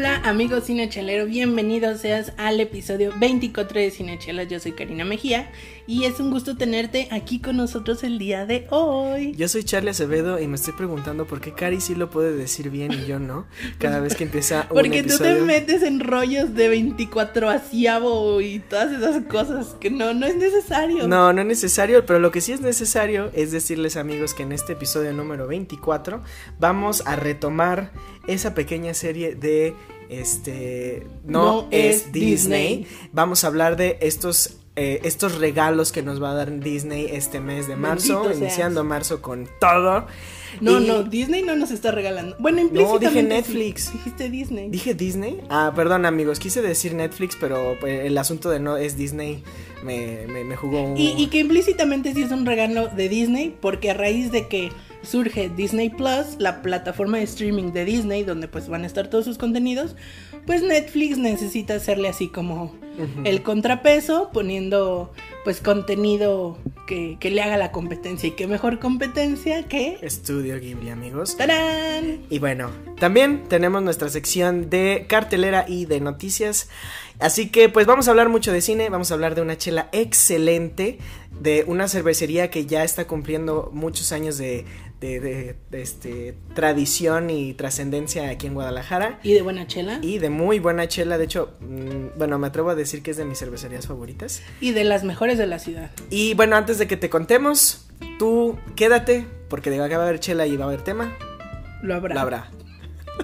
Hola amigos cinechelero, bienvenidos seas al episodio 24 de Cinechelas. Yo soy Karina Mejía y es un gusto tenerte aquí con nosotros el día de hoy. Yo soy Charlie Acevedo y me estoy preguntando por qué Cari sí lo puede decir bien y yo no. Cada vez que empieza un Porque episodio. tú te metes en rollos de 24 asiabo y todas esas cosas que no, no es necesario. No, no es necesario, pero lo que sí es necesario es decirles amigos que en este episodio número 24 vamos a retomar esa pequeña serie de este no, No es, Disney. Disney. Vamos a hablar de estos eh, estos regalos que nos va a dar Disney este mes de marzo, Bendito seas. iniciando marzo con todo. No, Y- no, Disney no nos está regalando. Bueno, No, implícitamente dije sí. Netflix. Dijiste Disney. ¿Dije Disney? Ah, perdón amigos, quise decir Netflix, pero pues, el asunto de no es Disney me, me, me jugó un... Y, y que implícitamente sí es un regalo de Disney, porque a raíz de que surge Disney Plus, la plataforma de streaming de Disney, donde pues van a estar todos sus contenidos, pues Netflix necesita hacerle así como el contrapeso, poniendo pues contenido que, que le haga la competencia. Y qué mejor competencia que... Estudio Ghibli amigos. ¡Tarán! Y bueno, también tenemos nuestra sección de cartelera y de noticias. Así que pues vamos a hablar mucho de cine, vamos a hablar de una chela excelente, de una cervecería que ya está cumpliendo muchos años de, de, de- de, este, tradición y trascendencia aquí en Guadalajara. Y de buena chela. Y de muy buena chela, de hecho, mm, bueno, me atrevo a decir que es de mis cervecerías favoritas. Y de las mejores de la ciudad. Y bueno, antes de que te contemos, tú quédate, porque de acá va a haber chela y va a haber tema. Lo habrá. La habrá.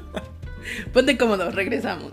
Ponte cómodo, regresamos.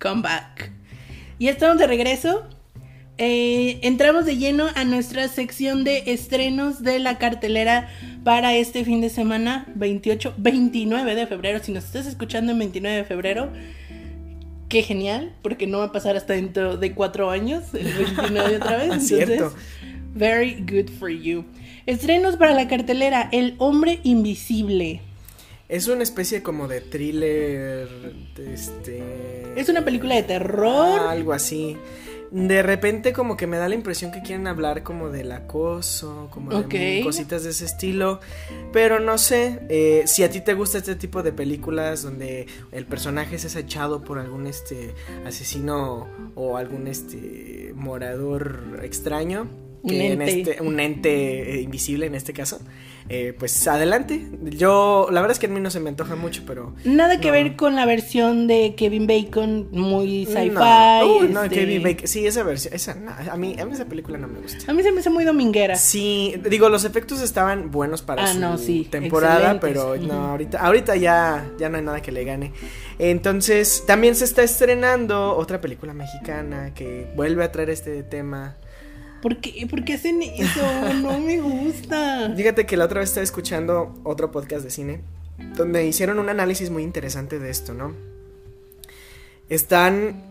Come back. Y estamos de regreso. Eh, entramos de lleno a nuestra sección de estrenos de la cartelera para este fin de semana, 28, 29 de febrero. Si nos estás escuchando en 29 de febrero, qué genial, porque no va a pasar hasta dentro de cuatro años, el 29 otra vez. Entonces, Cierto. very good for you. Estrenos para la cartelera: El hombre invisible. Es una especie como de thriller. Este. Es una película de terror. Algo así. De repente como que me da la impresión que quieren hablar como del acoso, como de cositas de ese estilo, pero no sé eh, si a ti te gusta este tipo de películas donde el personaje es acechado por algún este asesino o algún este morador extraño. Un en ente. este, un ente eh, invisible en este caso. Eh, pues adelante. Yo, la verdad es que a mí no se me antoja mucho, pero Nada que No. ver con la versión de Kevin Bacon, muy sci-fi. No, no, este, Kevin Bacon. Sí, esa versión. Esa, no, a, mí, a mí esa película no me gusta. A mí se me hace muy dominguera. Sí, digo, los efectos estaban buenos para Ah, su no, sí, temporada, excelentes. pero no, ahorita, ahorita ya, ya no hay nada que le gane. Entonces, también se está estrenando otra película mexicana que vuelve a traer este tema. ¿Por qué, ¿Por qué hacen eso? No me gusta. Fíjate que la otra vez estaba escuchando otro podcast de cine donde hicieron un análisis muy interesante de esto, ¿no? Están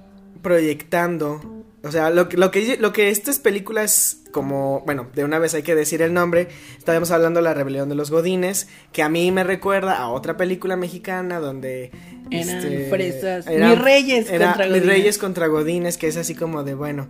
proyectando, o sea, lo, que- lo, que, lo que estas películas, como, bueno, de una vez hay que decir el nombre, estábamos hablando de la rebelión de los Godines, que a mí me recuerda a otra película mexicana donde... Eran este, fresas. era- Mis reyes era contra Mis Godines. reyes contra Godines, que es así como de, bueno,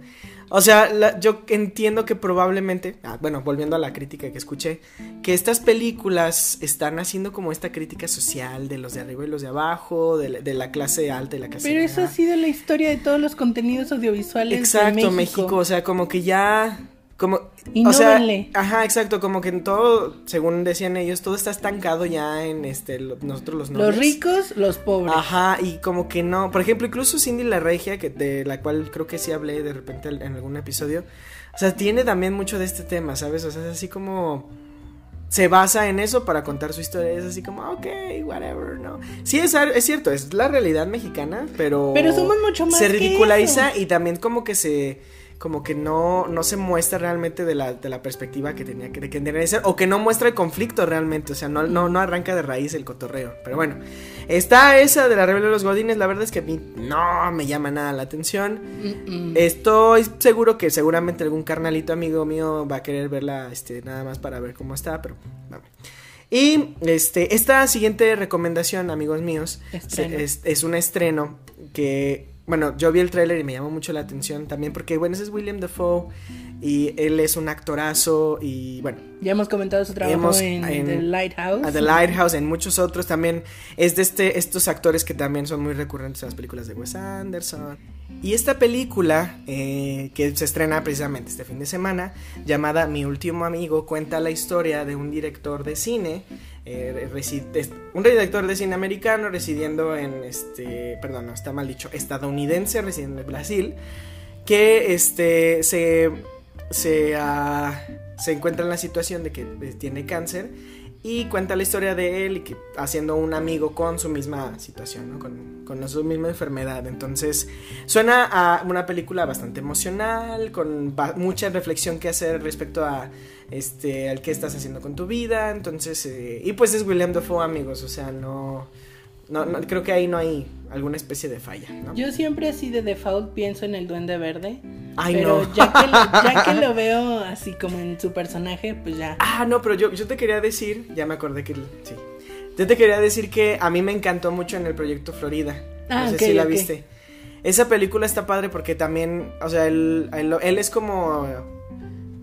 o sea, la- yo entiendo que probablemente, ah, bueno, volviendo a la crítica que escuché, que estas películas están haciendo como esta crítica social de los de arriba y los de abajo, de, la- de la clase alta y la clase Pero eso ha sido la historia de todos los contenidos audiovisuales Exacto, de México. México. o sea, como que ya, como, o sea, ajá, exacto, como que en todo, según decían ellos, todo está estancado ya en este, lo- nosotros los Los nobles. ricos, los pobres. Ajá, y como que no. Por ejemplo, incluso Cindy la Regia, que de la cual creo que sí hablé de repente en algún episodio. O sea, tiene también mucho de este tema, ¿sabes? O sea, es así como. Se basa en eso para contar su historia. Es así como, ok, whatever, ¿no? Sí, es, es cierto, es la realidad mexicana, pero. Pero somos mucho más Se que ridiculariza eso. y también como que se. Como que no, no se muestra realmente de la, de la perspectiva que tenía que, que tenía que ser, o que no muestra el conflicto realmente, o sea, no, no, no arranca de raíz el cotorreo. Pero bueno, está esa de la rebelión de los Godines, la verdad es que a mí no me llama nada la atención. Estoy seguro que seguramente algún carnalito amigo mío va a querer verla este, nada más para ver cómo está, pero vamos. Y este, esta siguiente recomendación, amigos míos, es un estreno que, bueno, yo vi el tráiler y me llamó mucho la atención también porque, bueno, ese es William Dafoe y él es un actorazo y, bueno, Ya hemos comentado su trabajo Hemos- en, en- The Lighthouse. a The Lighthouse, en muchos otros también. Es de este, estos actores que también son muy recurrentes en las películas de Wes Anderson. Y esta película, eh, que se estrena precisamente este fin de semana, llamada Mi último amigo, cuenta la historia de un director de cine, eh, un director de cine americano residiendo en, este, perdón, no, está mal dicho, estadounidense residiendo en Brasil, que este, se, se, ah, se encuentra en la situación de que tiene cáncer y cuenta la historia de él y que haciendo un amigo con su misma situación, ¿no? con, con su misma enfermedad. Entonces suena a una película bastante emocional, con mucha reflexión que hacer respecto a este al qué estás haciendo con tu vida. Entonces, eh, y pues es William Dafoe, amigos, o sea, no, no, no- creo que ahí no hay alguna especie de falla, ¿no? Yo siempre así de default pienso en el Duende Verde. Ay, pero no. ya, que lo, ya que lo veo así como en su personaje, pues ya. Ah, no, pero yo, yo te quería decir, ya me acordé que sí. Yo te quería decir que a mí me encantó mucho en el proyecto Florida. Ah, no sé ok, si la viste. Esa película está padre porque también, o sea, él, él, él es como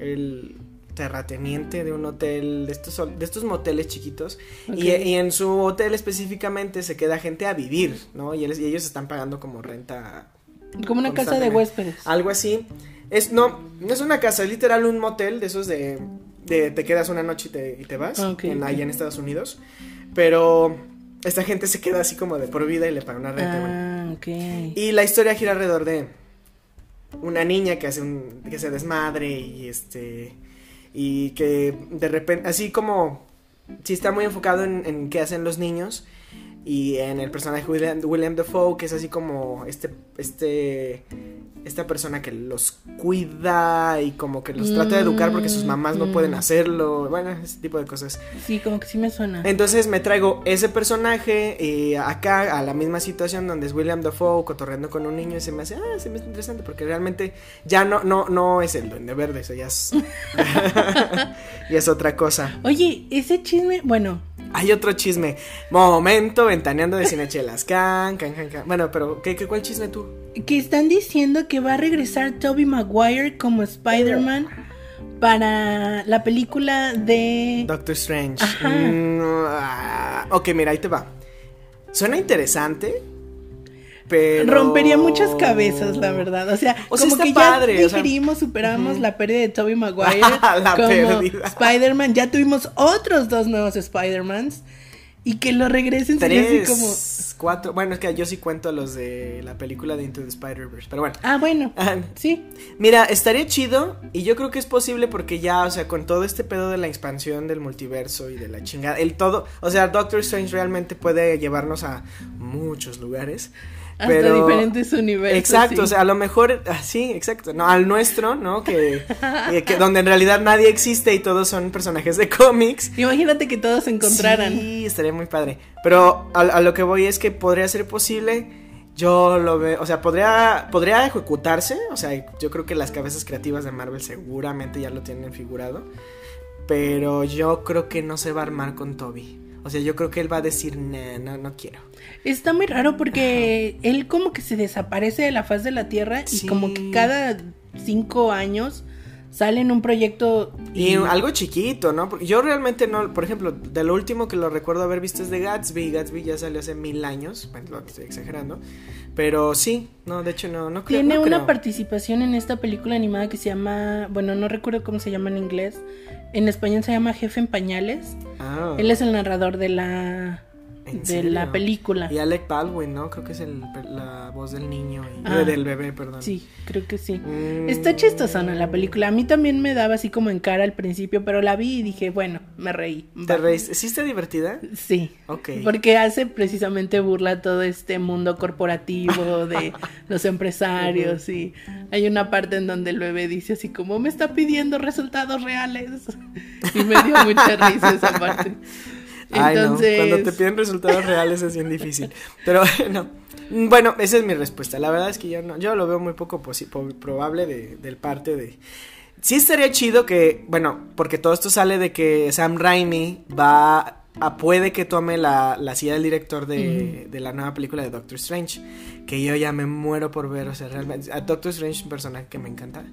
el terrateniente de un hotel, de estos, de estos moteles chiquitos. Y, Ok. y en su hotel específicamente se queda gente a vivir, ¿no? Y, él- y ellos están pagando como renta Como una casa de huéspedes. algo así. Es, no, no es una casa, es literal un motel de esos de, de te quedas una noche y te, y te vas, Ok, en, allá en Estados Unidos. Pero esta gente se queda así como de por vida y le paga una renta. Ah. Y la historia gira alrededor de una niña que hace un, que se desmadre y este, y que de repente, así como, sí está muy enfocado en, en qué hacen los niños. Y en el personaje William, William Dafoe, que es así como este, este, esta persona que los cuida y como que los trata de educar porque sus mamás no pueden mm. hacerlo, bueno, ese tipo de cosas. Sí, como que sí me suena. Entonces me traigo ese personaje y acá a la misma situación donde es William Dafoe cotorreando con un niño y se me hace, ah, se me hace interesante porque realmente ya no, no, no es el duende verde, eso ya es, ya es otra cosa. Oye, ese chisme, bueno, Hay otro chisme. Momento, ventaneando de cinechelas. Can, can, can, can. Bueno, pero ¿qué, qué, ¿cuál chisme tú? que están diciendo que va a regresar Toby Maguire como Spider-Man para la película de... Doctor Strange. Ajá. Mm, ah, ok, mira, ahí te va. Suena interesante, pero... Rompería muchas cabezas, la verdad. O sea, O sea, como que padre, ya o sea- digerimos, superamos la pérdida de Toby Maguire La como. Spider-Man. Ya tuvimos otros dos nuevos Spider-Mans. Y que lo regresen sería así Tres, como... cuatro. Bueno, es que yo sí cuento los de la película de Into the Spider-Verse, pero bueno. Ah, bueno. Ah, Sí. Mira, estaría chido y yo creo que es posible porque ya, o sea, con todo este pedo de la expansión del multiverso y de la chingada, el todo, o sea, Doctor Strange realmente puede llevarnos a muchos lugares. Hasta pero... diferentes universos. Exacto, sí. o sea, a lo mejor, ah, sí, exacto, no, al nuestro, ¿no? Que, eh, que donde en realidad nadie existe y todos son personajes de cómics. Imagínate que todos se encontraran. Sí, estaría muy padre. Pero a, a lo que voy es que podría ser posible. Yo lo veo, o sea, podría, podría ejecutarse. O sea, yo creo que las cabezas creativas de Marvel seguramente ya lo tienen figurado. Pero yo creo que no se va a armar con Toby. O sea, yo creo que él va a decir, nah, no, no quiero. Está muy raro porque él como que se desaparece de la faz de la Tierra y como que cada cinco años sale en un proyecto Y algo chiquito, ¿no? Porque yo realmente no, por ejemplo, de lo último que lo recuerdo haber visto es de Gatsby. Gatsby ya salió hace mil años, bueno, lo estoy exagerando. Pero sí, no, de hecho no, no creo. Tiene no una creo. participación en esta película animada que se llama, bueno, no recuerdo cómo se llama en inglés. En español se llama Jefe en Pañales. Ah. Él es el narrador de la ¿En de serio? la película. Y Alec Baldwin, ¿no? Creo que es el, la voz del niño, y- Ah. eh, del bebé, perdón. Sí, creo que sí. Mm. Está chistosona la película. A mí también me daba así como en cara al principio, pero la vi y dije, bueno, me reí. ¿Te reíste? ¿Sí está divertida? Sí. Ok. Porque hace precisamente burla todo este mundo corporativo de los empresarios y hay una parte en donde el bebé dice así como me está pidiendo resultados reales y me dio mucha risa esa parte. Ay, Entonces, no. Cuando te piden resultados reales es bien difícil. Pero no. Bueno, esa es mi respuesta. La verdad es que yo no, yo lo veo muy poco probable de, del parte de. Sí estaría chido que, bueno, porque todo esto sale de que Sam Raimi va a puede que tome la, la silla del director de, de la nueva película de Doctor Strange, que yo ya me muero por ver, o sea, realmente a Doctor Strange es un personaje que me encanta.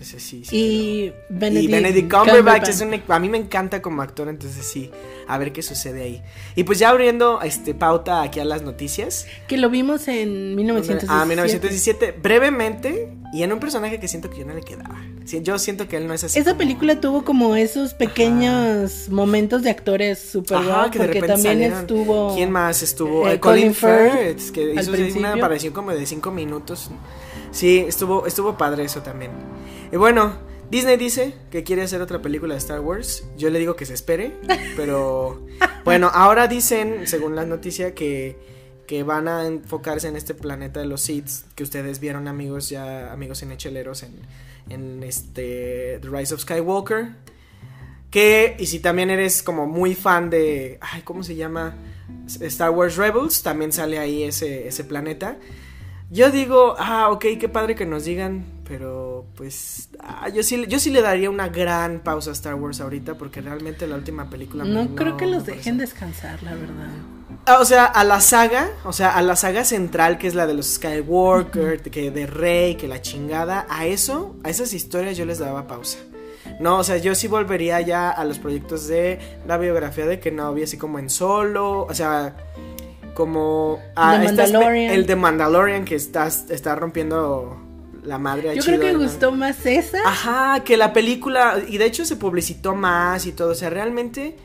Entonces sí, sí. y Benedict, Y Benedict Cumberbatch es un, a mí me encanta como actor, entonces sí, a ver qué sucede ahí. Y pues ya abriendo este pauta aquí a las noticias. que lo vimos en 1917. Ah, 1917, brevemente, y en un personaje que siento que yo no le quedaba. Yo siento que él no es así. Esa como- película tuvo como esos pequeños momentos de actores super Ajá, guau, que de porque repente también salieron. estuvo ¿Quién más estuvo? eh, Eh, Colin Colin Firth, Firth, que hizo principio. una aparición como de cinco minutos. Sí, estuvo, estuvo padre eso también. Y bueno, Disney dice que quiere hacer otra película de Star Wars. Yo le digo que se espere, pero bueno, ahora dicen, según la noticia, que, que van a enfocarse en este planeta de los Sith que ustedes vieron, amigos, ya amigos en Hecheleros, en, en este The Rise of Skywalker. Que, y si también eres como muy fan de, ay, ¿cómo se llama? Star Wars Rebels, también sale ahí ese, ese planeta. Yo digo, ah, ok, qué padre que nos digan, pero pues ah, yo, sí, yo sí le daría una gran pausa a Star Wars ahorita porque realmente la última película... No, me- creo que los dejen descansar, la verdad. Ah, O sea, a la saga, o sea, a la saga central que es la de los Skywalker, que de Rey, que la chingada, a eso, a esas historias yo les daba pausa. No, o sea, yo sí volvería ya a los proyectos de la biografía de Kenobi, así como en solo, o sea, como a The estas- Mandalorian. el de Mandalorian que está, está rompiendo la madre. Yo chido, creo que ¿no? gustó más esa. Ajá, que la película, y de hecho se publicitó más y todo, o sea, realmente,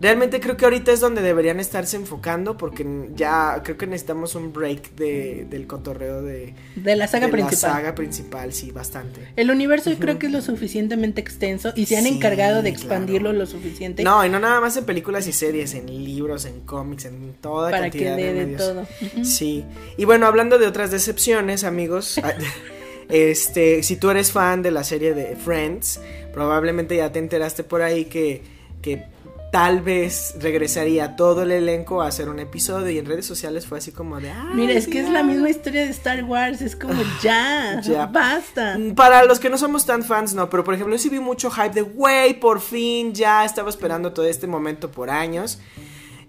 realmente creo que ahorita es donde deberían estarse enfocando porque ya creo que necesitamos un break de, del cotorreo de, de la saga de principal. la saga principal, sí, bastante. El universo yo creo que es lo suficientemente extenso y se han Sí, encargado de claro. expandirlo lo suficiente No, y no nada más en películas y series, en libros, en cómics, en toda para que cantidad dé de de medios. todo. Sí. Y bueno, hablando de otras decepciones, amigos. este, si tú eres fan de la serie de Friends, probablemente ya te enteraste por ahí que, que tal vez regresaría todo el elenco a hacer un episodio y en redes sociales fue así como de... "Ay, Mira, es que es ya". la misma historia de Star Wars, es como ya, ya. basta. Para los que no somos tan fans, no, pero por ejemplo, yo sí vi mucho hype de, güey, por fin, ya estaba esperando todo este momento por años.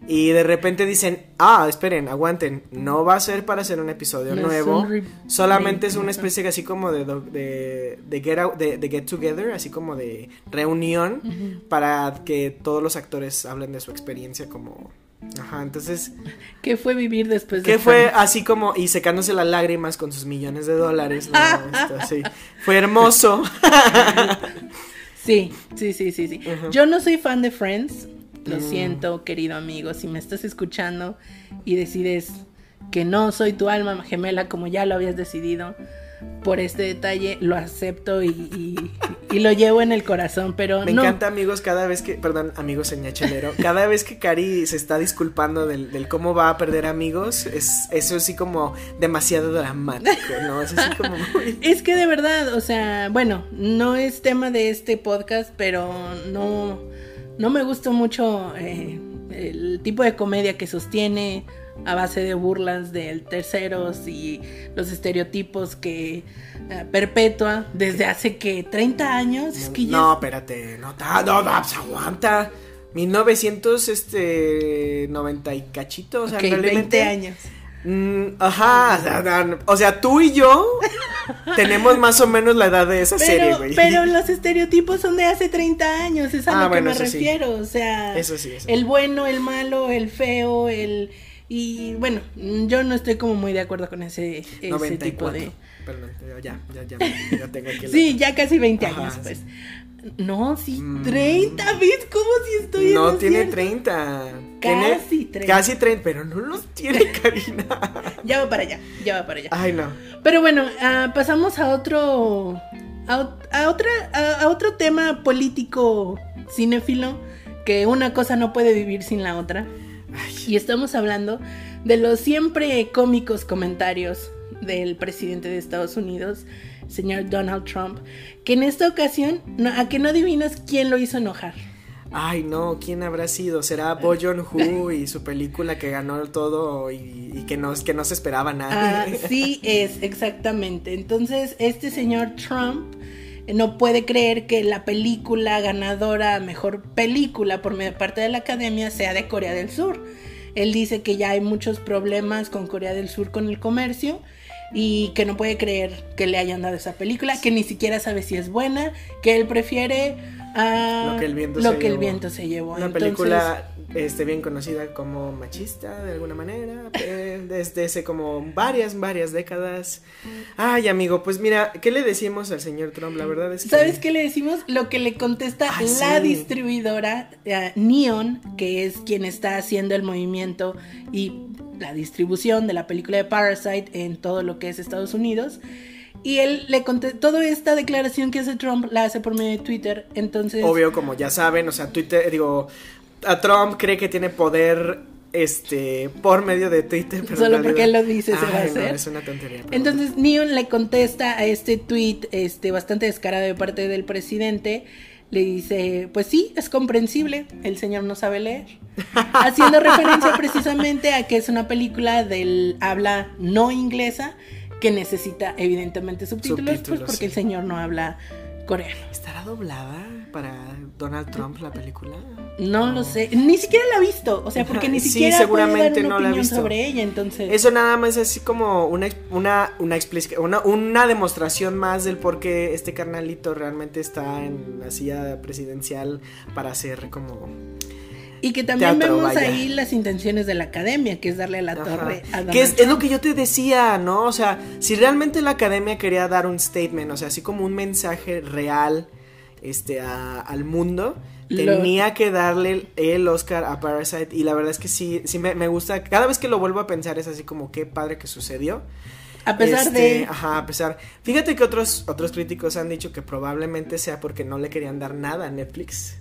Y de repente dicen, ah, esperen, aguanten, no va a ser para hacer un episodio No nuevo, un solamente es una especie así como de, de, de get out- de- de get together, así como de reunión para que todos los actores hablen de su experiencia como... Ajá, entonces, ¿Qué fue vivir después de que fue así como, y secándose las lágrimas con sus millones de dólares, ¿no? Esto, sí. Fue hermoso. Sí, sí, sí, sí, sí. Yo no soy fan de Friends. Lo Mm. siento, querido amigo. Si me estás escuchando y decides que no soy tu alma gemela como ya lo habías decidido, por este detalle lo acepto y, y- y lo llevo en el corazón, pero Me no. encanta, amigos, cada vez que, perdón, amigos señachelero, cada vez que Cari se está disculpando del, del cómo va a perder amigos, es eso así como demasiado dramático, ¿no? Es así como muy... Es que de verdad, o sea, bueno, no es tema de este podcast, pero no, no me gusta mucho eh, el tipo de comedia que sostiene a base de burlas del terceros y los estereotipos que eh, perpetúa desde hace que 30 años. Es que ya No, espérate, no, no, no, pues aguanta. 1900, este, 90 y cachito, o sea, Ok, realmente... 20 años. Mm, ajá, o sea, o sea, tú y yo tenemos más o menos la edad de esa serie, Pero, güey. pero los estereotipos son de hace 30 años, es a Ah, lo bueno, que me eso sí. refiero. O sea, Eso sí, eso sí. el bueno, el malo, el feo, el, Y bueno, yo no estoy como muy de acuerd con ese, ese tipo de... Perdón, ya, ya, ya, ya tengo aquí Sí, ya casi 20 años, pues. No, sí, 30, mm. ¿ves cómo si estoy No tiene 30. Casi 30. Casi 30, pero no los tiene, Karina. ya va para allá, ya va para allá. Ay, no. Pero bueno, uh, pasamos a otro. A, a otra, a, a, otro tema político cinéfilo que una cosa no puede vivir sin la otra. Ay. Y estamos hablando de los siempre cómicos comentarios del presidente de Estados Unidos señor Donald Trump, que en esta ocasión, a que no adivinas quién lo hizo enojar. Ay, no, ¿quién habrá sido? ¿Será Bo Joon-ho y su película que ganó todo y, que, no, que no se esperaba nada? Ah, sí, es, exactamente. Entonces, este señor Trump no puede creer que la película ganadora, mejor película por parte de la academia, sea de Corea del Sur. Él dice que ya hay muchos problemas con Corea del Sur con el comercio y que no puede creer que le hayan dado esa película, que ni siquiera sabe si es buena, que él prefiere a lo que el viento, se, que llevó. El viento se llevó. Una Entonces, película este, bien conocida como machista de alguna manera, eh, desde hace como varias, varias décadas. Ay, amigo, pues mira, ¿qué le decimos al señor Trump? La verdad es que... ¿Sabes qué le decimos? Lo que le contesta la sí. distribuidora uh, Neon, que es quien está haciendo el movimiento y la distribución de la película de Parasite en todo lo que es Estados Unidos. Y él le conté toda esta declaración que hace Trump la hace por medio de Twitter. Entonces. Obvio, como ya saben, o sea, Twitter, digo, a Trump cree que tiene poder este por medio de Twitter pero solo porque él lo dice Ay, se va a hacer no, es una tontería entonces. Neon le contesta a este tweet este bastante descarado de parte del presidente le dice pues sí es comprensible el señor no sabe leer haciendo referencia precisamente a que es una película del habla no inglesa que necesita evidentemente subtítulos, subtítulos pues porque sí. el señor no habla coreano estará doblada para Donald Trump la película? No, no, lo sé, ni siquiera la ha visto, o sea, porque ni sí, siquiera seguramente puede dar una no opinión la ha visto. sobre ella, entonces. Eso nada más es así como una una una, una una demostración más del por qué este carnalito realmente está en la silla presidencial para ser como y que también teatro, vemos vaya. ahí las intenciones de la academia, que es darle la Ajá. torre a Donald Que es, Trump. es, lo que yo te decía, ¿no? O sea, si realmente la academia quería dar un statement, o sea, así como un mensaje real este, a, al mundo, lo... tenía que darle el Oscar a Parasite. Y la verdad es que sí, sí me, me, gusta. Cada vez que lo vuelvo a pensar es así como qué padre que sucedió. A pesar este, de. Ajá, a pesar. Fíjate que otros, otros críticos han dicho que probablemente sea porque no le querían dar nada a Netflix.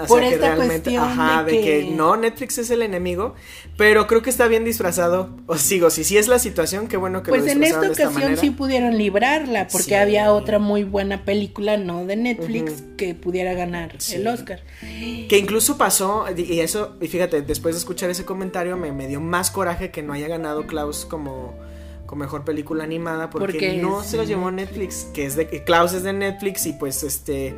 O Por sea, que esta realmente, cuestión ajá, de de que- que... no, Netflix es el enemigo, pero creo que está bien disfrazado. O sigo, si sí es la situación, qué bueno que Pues lo en esta de ocasión manera. sí pudieron librarla, porque Sí. había otra muy buena película, no de Netflix, que pudiera ganar Sí. el Oscar. Que incluso pasó, y eso, y fíjate, después de escuchar ese comentario me, me dio más coraje que no haya ganado Klaus como, mejor película animada, porque, Porque no se lo de llevó Netflix, que es de que Klaus es de Netflix y pues este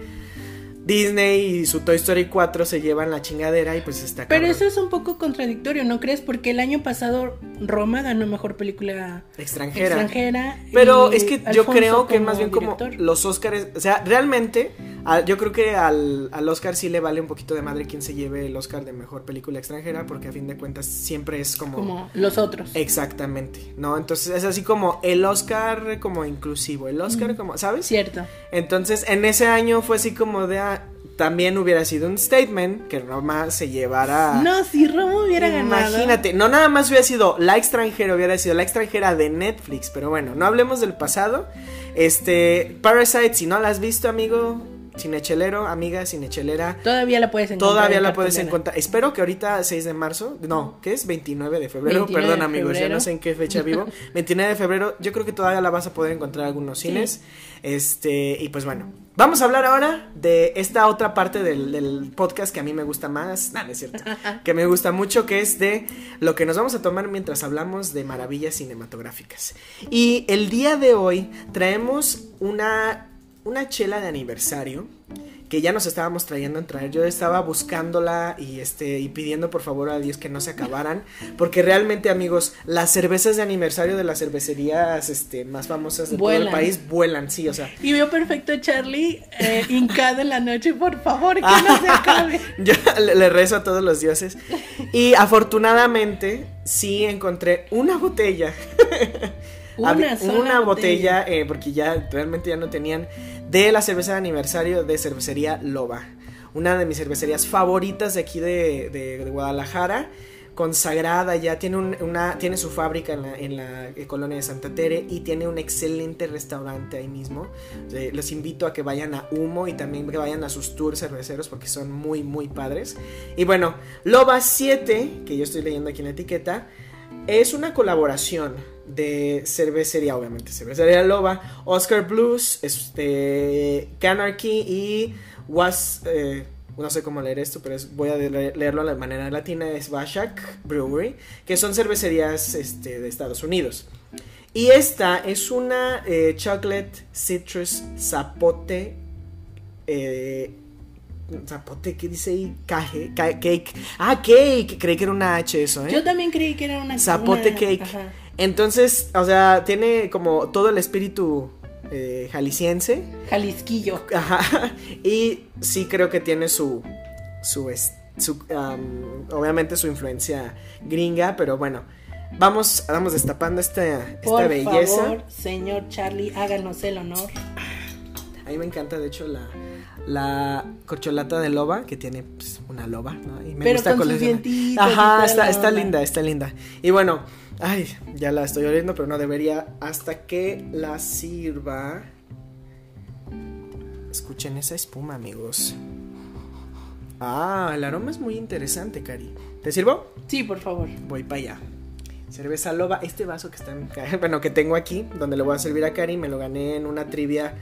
Disney y su Toy Story 4 se llevan la chingadera y pues está Pero cabrón. eso es un poco contradictorio, ¿no crees? Porque el año pasado Roma ganó mejor película extranjera. extranjera. Pero es que yo creo que más bien como los Oscars, o sea, realmente a- yo creo que al, al Oscar sí le vale un poquito de madre quien se lleve el Oscar de mejor película extranjera, porque a fin de cuentas siempre es como... Como los otros. Exactamente, ¿no? Entonces es así como el Oscar como inclusivo, el Oscar Mm. como, ¿sabes? Cierto. Entonces en ese año fue así como de... ah, también hubiera sido un statement que nomás se llevara... No, si Roma hubiera ganado. Imagínate, no nada más hubiera sido la extranjera, hubiera sido la extranjera de Netflix, pero bueno, no hablemos del pasado. Este, Parasite, si no la has visto, amigo, cinechelero, amiga, cinechelera, Todavía la puedes encontrar. todavía en la puedes encontrar. Espero que ahorita 6 de marzo, no, ¿qué es? 29 de febrero, 29 perdón de amigos, ya no sé en qué fecha vivo. 29 de febrero, yo creo que todavía la vas a poder encontrar en algunos Sí. cines. Este, y pues bueno, vamos a hablar ahora de esta otra parte del, podcast que a mí me gusta más, nada, es cierto, que me gusta mucho, que es de lo que nos vamos a tomar mientras hablamos de maravillas cinematográficas. Y el día de hoy traemos una, una chela de aniversario que ya nos estábamos trayendo en traer. Yo estaba buscándola y este y pidiendo por favor a Dios que no se acabaran, porque realmente, amigos, las cervezas de aniversario de las cervecerías este más famosas de todo el país vuelan, sí, o sea. Y veo perfecto a Charlie eh, hincado en la noche, por favor, que no se acabe. Yo le, rezo a todos los dioses. Y afortunadamente sí encontré una botella. Una, una botella, eh, porque ya realmente ya no tenían de la cerveza de aniversario de cervecería Loba. Una de mis cervecerías favoritas de aquí de, Guadalajara consagrada ya, tiene, una, tiene su fábrica en la, eh, colonia de Santa Tere y tiene un excelente restaurante ahí mismo. los invito a que vayan a Humo y también que vayan a sus tours cerveceros porque son muy, muy padres. Y bueno, Loba 7, que yo estoy leyendo aquí en la etiqueta, es una colaboración de cervecería, obviamente, cervecería Loba, Oscar Blues, este, Canarchy y Was, eh, no sé cómo leer esto, pero voy a leerlo a la manera latina, es Bashak Brewery, que son cervecerías este, de Estados Unidos. Y esta es una eh, chocolate citrus zapote. Eh, zapote, ¿qué dice ahí? cake. Ah, cake. Creí que era una H eso, ¿eh? Yo también creí que era una Zapote cake. Entonces, o sea, tiene como todo el espíritu eh, jalisciense. Jalisquillo. Ajá. Y sí creo que tiene su. su, obviamente su influencia gringa, pero bueno. Vamos, vamos destapando esta, esta Por belleza. Favor, señor Charlie, háganos el honor. A mí me encanta, de hecho, la, la corcholata de loba, que tiene pues, una loba, ¿no? Y me Pero gusta con sus Ajá, está, está linda, está linda. Y bueno, Ay, ya la estoy oliendo, pero no debería hasta que la sirva. Escuchen esa espuma, amigos. Ah, el aroma es muy interesante, Cari. ¿Te sirvo? Sí, por favor. Voy para allá. Cerveza loba. Este vaso que está en, bueno, que tengo aquí, donde le voy a servir a Cari, me lo gané en una trivia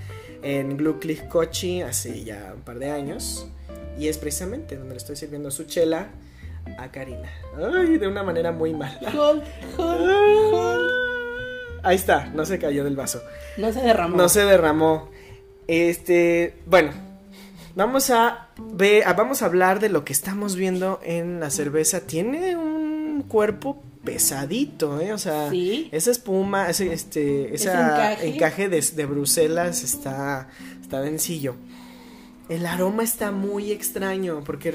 en Glue Click Cochi hace ya un par de años. Y es precisamente donde le estoy sirviendo su chela a Karina. Ay, de una manera muy mala. Ahí está, no se cayó del vaso. No se derramó. No se derramó. Este, bueno, vamos a ver, vamos a hablar de lo que estamos viendo en la cerveza. Tiene un cuerpo pesadito, ¿eh? O sea, esa espuma, ese, este, ese encaje, de, de, Bruselas está, está vencillo. El aroma está muy extraño porque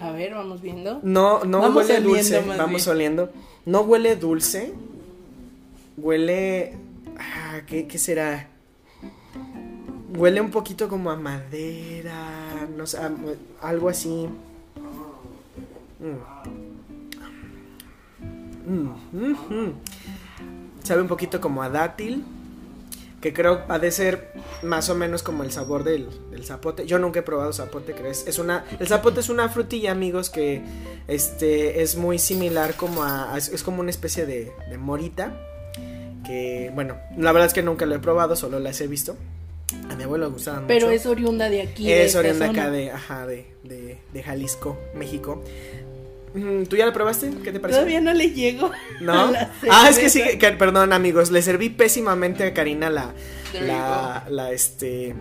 a ver, vamos viendo. No, no huele dulce. Vamos oliendo. No huele dulce. Huele. Ah, ¿qué, será? Huele un poquito como a madera. No sé, algo así. Mm. Mm, mm, Sabe un poquito como a dátil que creo ha de ser más o menos como el sabor del, zapote. Yo nunca he probado zapote, ¿crees? Es una, el zapote es una frutilla, amigos, que este, es muy similar como a, es, como una especie de, morita, que, bueno, la verdad es que nunca lo he probado, solo las he visto. A mi abuelo le gustaba mucho. Pero es oriunda de aquí. Es oriunda acá de, ajá, de, de, de Jalisco, México. ¿Tú ya la probaste? ¿Qué te pareció? Todavía no le llego. ¿No? ah, es que sí, perdón amigos, le serví pésimamente a Karina la, la, la, este,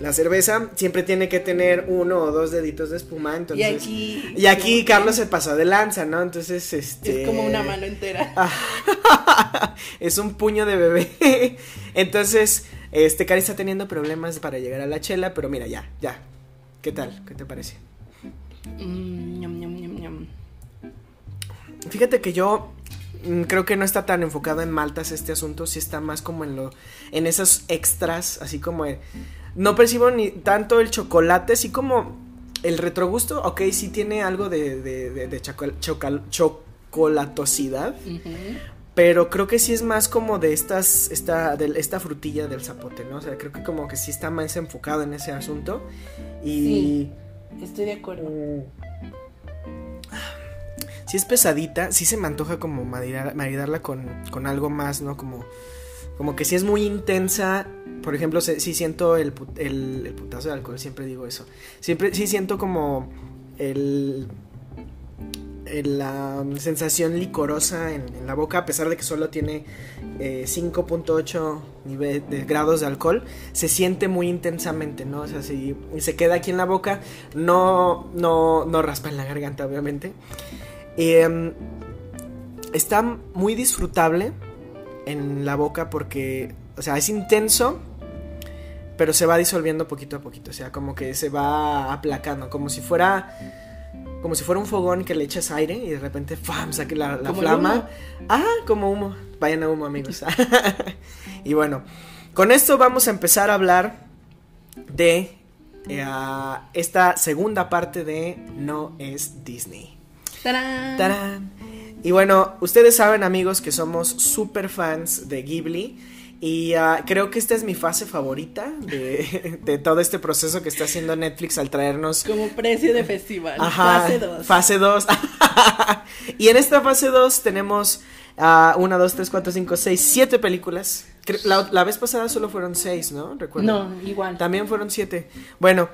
la cerveza. Siempre tiene que tener uno o dos deditos de espuma, entonces. Y aquí. Y aquí Carlos se pasó de lanza, ¿no? Entonces, este. Es como una mano entera. es un puño de bebé. entonces, este, Cari está teniendo problemas para llegar a la chela, pero mira, ya, ya. ¿Qué tal? ¿Qué te parece? Mmm Fíjate que yo mm, creo que no está tan enfocado en maltas este asunto, sí está más como en lo en esos extras, así como no percibo ni tanto el chocolate, así como el retrogusto, ok, sí tiene algo de, de, chocolatosidad, pero creo que sí es más como de estas, esta, de esta frutilla del zapote, ¿no? O sea, creo que como que sí está más enfocado en ese asunto y... Sí, estoy de acuerdo. Mm, si es pesadita, sí se me antoja como maridarla con, con algo más, ¿no? Como, como que si es muy intensa, por ejemplo, sí siento el, el, putazo de alcohol, siempre digo eso. Siempre sí siento como el la sensación licorosa en, la boca, a pesar de que solo tiene 5.8 eh, de grados de alcohol, se siente muy intensamente, ¿no? O sea, si se queda aquí en la boca, no, no, no raspa en la garganta, obviamente. Em, está muy disfrutable en la boca porque, o sea, es intenso, pero se va disolviendo poquito a poquito, o sea, como que se va aplacando, como si fuera como si fuera un fogón que le echas aire y de repente ¡fam! saque la, flama. Ah, como humo. Vayan a humo, amigos. y bueno, con esto vamos a empezar a hablar de eh, esta segunda parte de No es Disney. ¡Tarán! ¡Tarán! Y bueno, ustedes saben, amigos, que somos super fans de Ghibli. Y ah, creo que esta es mi fase favorita de, todo este proceso que está haciendo Netflix al traernos. Como precio de festival. fase 2. Fase 2. y en esta fase 2 tenemos uh, una, dos, tres, cuatro, cinco, seis, siete películas. La, la, vez pasada solo fueron seis, ¿no? Recuerdo. No, igual. También fueron siete. Bueno,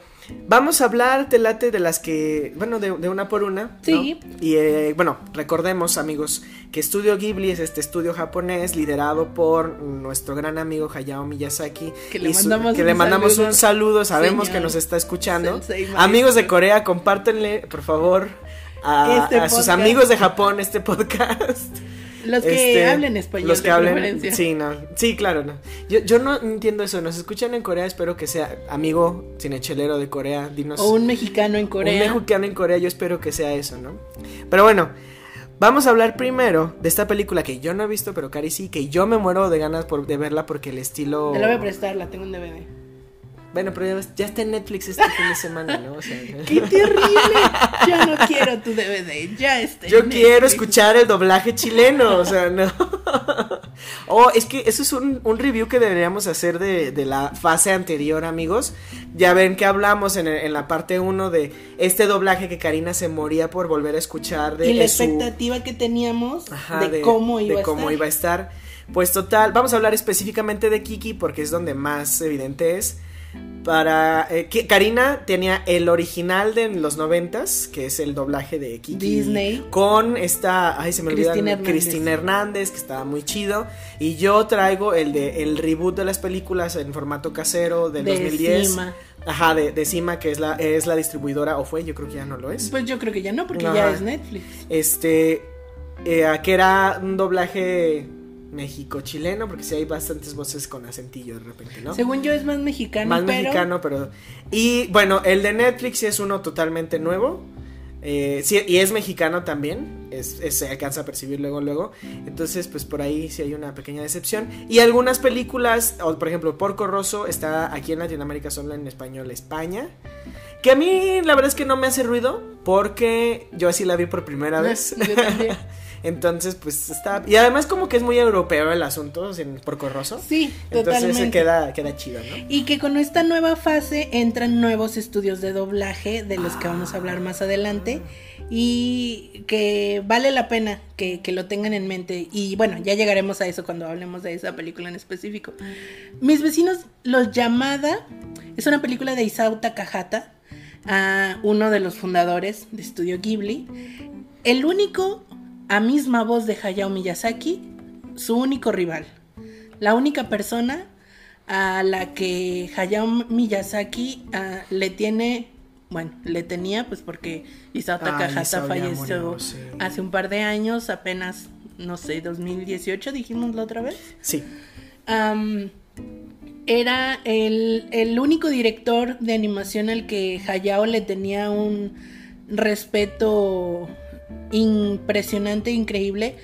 Vamos a hablar, te late, de las que, bueno, de, una por una. Sí. Y eh, bueno, recordemos, amigos, que Estudio Ghibli es este estudio japonés liderado por nuestro gran amigo Hayao Miyazaki. Que le mandamos, que un, le mandamos saludo. un saludo, sabemos que nos está escuchando. Amigos de Corea, compártenle, por favor, a, este a sus amigos de Japón este podcast. Los que este, hablen español. Los que hablen. Sí, no. Sí, claro, no. Yo, yo no entiendo eso. Nos escuchan en Corea. Espero que sea amigo cinechelero de Corea. Dinos. O un mexicano en Corea. Un mexicano en Corea. Yo espero que sea eso, ¿no? Pero bueno. Vamos a hablar primero de esta película que yo no he visto, pero Cari sí, que yo me muero de ganas por, de verla porque el estilo. Te la voy a prestar, la tengo en DVD. Bueno, pero ya, está en Netflix este fin de semana, ¿no? O sea, ¡Qué terrible! Yo no quiero tu DVD, ya está. Yo quiero escuchar el doblaje chileno, o sea, no. Oh, es que eso es un, review que deberíamos hacer de, la fase anterior, amigos. Ya ven que hablamos en, la parte 1 de este doblaje que Karina se moría por volver a escuchar. De, y la expectativa que teníamos de, cómo, iba, de cómo iba a estar. Pues total, vamos a hablar específicamente de Kiki porque es donde más evidente es. Para eh, Karina tenía el original de los noventas, que es el doblaje de Kiki Disney. Con esta, ay se me olvidó, Cristina Hernández, que estaba muy chido. Y yo traigo el de el reboot de las películas en formato casero del de 2010. Cima. Ajá, de, de Cima, que es la, es la distribuidora, o fue, yo creo que ya no lo es. Pues yo creo que ya no, porque ya es Netflix. Este, eh, que era un doblaje México-chileno, porque sí hay bastantes voces con acentillo de repente, ¿no? Según yo es más mexicano, Más mexicano, pero... Y bueno, el de Netflix es uno totalmente nuevo. Eh, sí, y es mexicano también, es, se alcanza a percibir luego, luego. Entonces, pues por ahí sí hay una pequeña decepción. Y algunas películas, por ejemplo, Porco Rosso está aquí en Latinoamérica solo en español España. Que a mí la verdad es que no me hace ruido, porque yo así la vi por primera vez. Yo también. Entonces, pues está. Y además, como que es muy europeo el asunto, en Porco Rosso. Sí, Entonces se queda, queda chido, ¿no? Y que con esta nueva fase entran nuevos estudios de doblaje, de los que vamos a hablar más adelante. Y que vale la pena que, lo tengan en mente. Y bueno, ya llegaremos a eso cuando hablemos de esa película en específico. Mis vecinos, Los Llamada, es una película de Isao Takahata, a uno de los fundadores de Estudio Ghibli. El único a misma voz de Hayao Miyazaki, su único rival. La única persona a la que Hayao Miyazaki ah, le tiene, bueno, le tenía, pues porque Isao Takahata falleció hace un par de años, apenas, no sé, 2018, dijimos la otra vez. Sí. era el, el único director de animación al que Hayao le tenía un respeto impresionante, increíble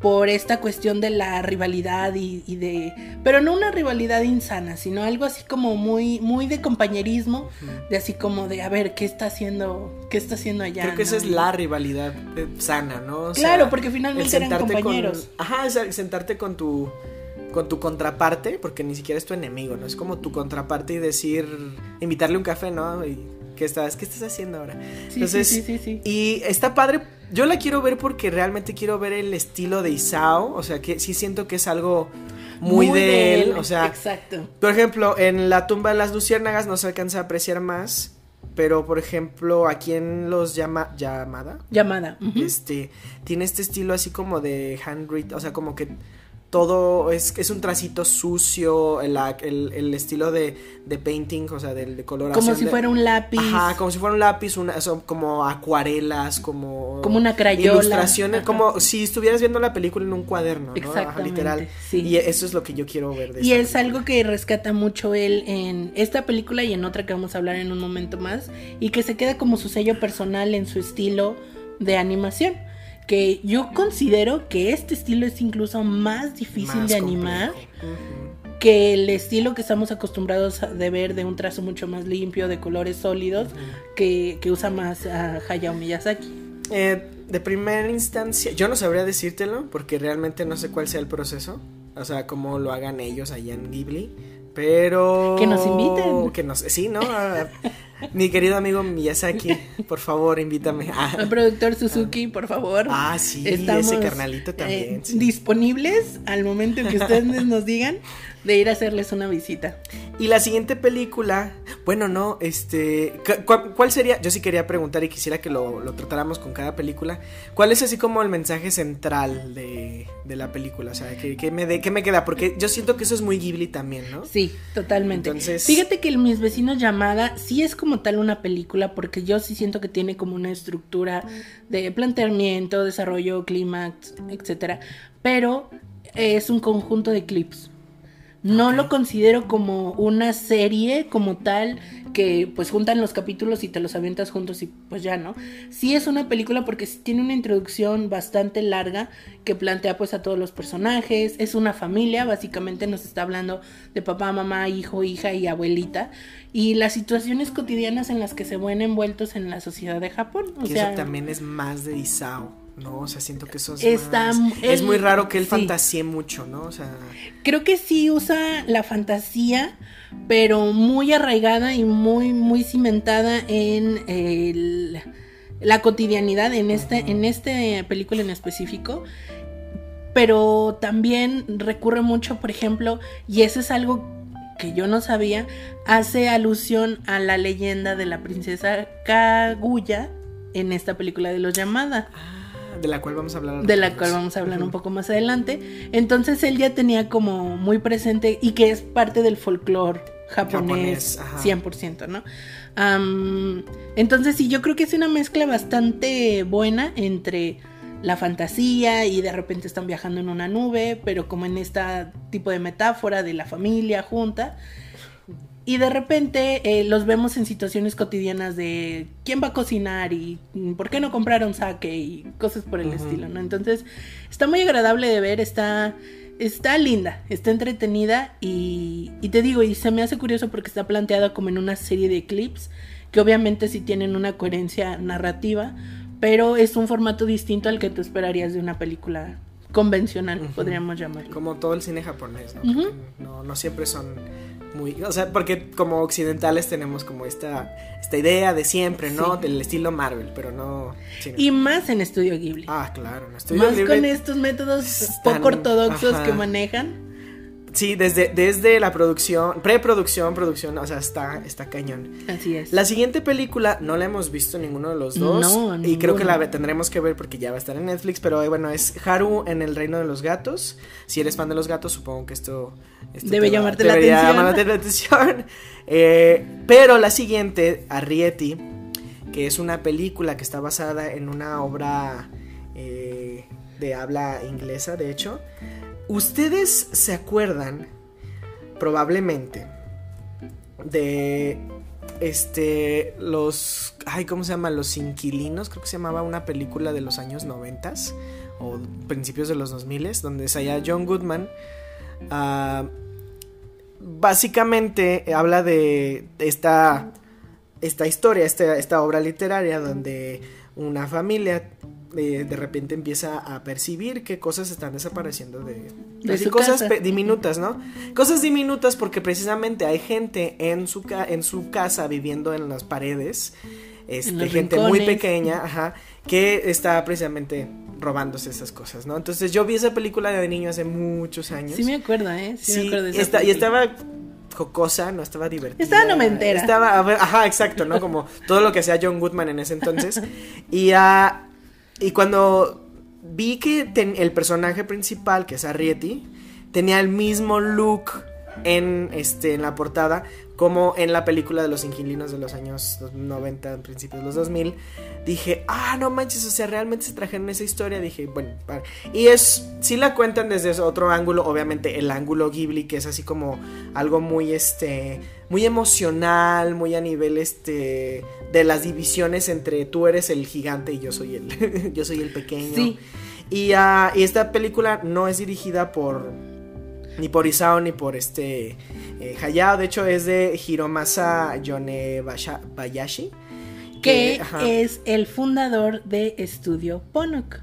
por esta cuestión de la rivalidad y, de pero no una rivalidad insana sino algo así como muy muy de compañerismo de así como de a ver qué está haciendo qué está haciendo allá creo que esa es la rivalidad eh, sana no claro porque finalmente eran compañeros. Ajá sentarte con tu con tu contraparte porque ni siquiera es tu enemigo no es como tu contraparte y decir invitarle un café no y ¿Qué estás, ¿qué estás haciendo ahora? Sí, sí, sí, sí, Y está padre. Yo la quiero ver porque realmente quiero ver el estilo de Isao. O sea, que sí siento que es algo muy, de, él, O sea, exacto. Por ejemplo, en la tumba de las luciérnagas no se alcanza a apreciar más. pero por ejemplo, aquí en los llama llamada, Llamada. este tiene este estilo así como de handwritten, o sea, como que todo es, es un tracito sucio, el, el, el estilo de, de painting, o sea, de, de coloración. Como si de- fuera un lápiz. Ajá, como si fuera un lápiz, una, son como acuarelas, como... Como una crayola. Ilustraciones, Ajá. como si estuvieras viendo la película en un cuaderno, ¿no? Ajá, literal. sí. Y eso es lo que yo quiero ver de Y es algo que rescata mucho él en esta película y en otra que vamos a hablar en un momento más. Y que se queda como su sello personal en su estilo de animación. Que yo considero que este estilo es incluso más difícil Más de animar complejo. Que el estilo que estamos acostumbrados a- de ver de un trazo mucho más limpio, de colores sólidos, que, que usa más a Hayao Miyazaki. Eh, de primera instancia, yo no sabría decírtelo porque realmente no sé cuál sea el proceso. O sea, cómo lo hagan ellos allá en Ghibli. Pero. Que nos inviten. Que nos. Sí, ¿no? Mi querido amigo Miyazaki, por favor, invítame. Ah, El productor Suzuki, por favor. Ah, sí, ese carnalito también, eh, sí. Disponibles al momento que ustedes nos digan de ir a hacerles una visita. Y la siguiente película, bueno, no, este, cu- cu- ¿cuál sería? Yo sí quería preguntar y quisiera que lo, lo tratáramos con cada película. ¿Cuál es así como el mensaje central de, de la película? O sea, ¿qué, qué me, de, ¿qué me queda? Porque yo siento que eso es muy Ghibli también, ¿no? Sí, totalmente. Entonces- Fíjate que el Mis Vecinos Llamada sí es como tal una película porque yo sí siento que tiene como una estructura de planteamiento, desarrollo, clímax, etcétera, pero es un conjunto de clips. No lo considero como una serie como tal que pues juntan los capítulos y te los avientas juntos y pues ya, ¿no? Sí es una película porque sí tiene una introducción bastante larga que plantea pues a todos los personajes, es una familia, básicamente nos está hablando de papá, mamá, hijo, hija y abuelita. Y las situaciones cotidianas en las que se ven envueltos en la sociedad de Japón, o que sea, eso también es más de Isao, ¿no? O sea, siento que eso es Está más- Es muy raro que él sí. fantasíe mucho, ¿no? O sea, creo que sí usa la fantasía, pero muy arraigada y muy, muy cimentada en el- la cotidianidad, en este, en esta película en específico. Pero también recurre mucho, por ejemplo, y eso es algo que yo no sabía, hace alusión a la leyenda de la princesa Kaguya en esta película de los Llamada ah, de la cual vamos a hablar. de la cual vamos a hablar un poco más adelante. Entonces él ya tenía como muy presente y que es parte del folclore japonés, Japonés, ajá. 100%, ¿no? Entonces sí, yo creo que es una mezcla bastante buena entre la fantasía y de repente están viajando en una nube, pero como en este tipo de metáfora de la familia junta. Y de repente eh, los vemos en situaciones cotidianas de quién va a cocinar y por qué no compraron sake y cosas por el estilo, ¿no? Entonces está muy agradable de ver, está, está linda, está entretenida y, y te digo, y se me hace curioso porque está planteada como en una serie de clips que obviamente sí tienen una coherencia narrativa, pero es un formato distinto al que tú esperarías de una película convencional, podríamos llamarlo. Como todo el cine japonés, no, no siempre son muy... O sea, porque como occidentales tenemos como esta, esta idea de siempre, ¿no? Sí. Del estilo Marvel, pero no... Y más en Estudio Ghibli. Ah, claro. no Estudio Más Ghibli- con estos métodos poco ortodoxos ajá. que manejan. Sí, desde, desde la producción, preproducción, producción, o sea, está, está cañón. Así es. La siguiente película no la hemos visto ninguno de los dos. No, y creo que la tendremos que ver porque ya va a estar en Netflix. Pero eh, bueno, es Haru en el reino de los gatos. Si eres fan de los gatos, supongo que esto, esto Debe va- llamarte la atención. llamarte la atención. Eh, pero la siguiente, Arrietty, que es una película que está basada en una obra eh, de habla inglesa, de hecho. ¿Ustedes se acuerdan probablemente de este los ay cómo se llama los inquilinos creo que se llamaba una película de los años noventas o principios de los 2000 donde salía John Goodman ah, básicamente habla de esta esta historia esta, esta obra literaria donde una familia eh, de repente empieza a percibir que cosas están desapareciendo de, De así su cosas diminutas, ¿no? Cosas diminutas porque precisamente hay gente en su, ca- en su casa viviendo en las paredes, este, gente muy pequeña, ajá, que está precisamente robándose esas cosas, ¿no? Entonces yo vi esa película de niño hace muchos años. Sí me acuerdo, ¿eh? Sí, me acuerdo de esa esta- y estaba jocosa, no estaba divertida. Estaba nomentera. Estaba, a ver, ajá, exacto, ¿no? Como todo lo que hacía John Goodman en ese entonces. Y, ah, y cuando vi que el personaje principal, que es Arrietty, tenía el mismo look en, este, en la portada como en la película de los inquilinos de los años 90, principios de los 2000. Dije, ah, no manches, o sea, realmente se trajeron esa historia. Dije, bueno, para- y es, sí la cuentan desde otro ángulo, obviamente el ángulo Ghibli, que es así como algo muy, este, muy emocional, muy a nivel, este, de las divisiones entre tú eres el gigante y yo soy el, yo soy el pequeño. Sí. Y, ah, y esta película no es dirigida por ni por Isao ni por este eh, Hayao, de hecho es de Hiromasa Yonebayashi. Que ajá. es el fundador de Estudio Ponok.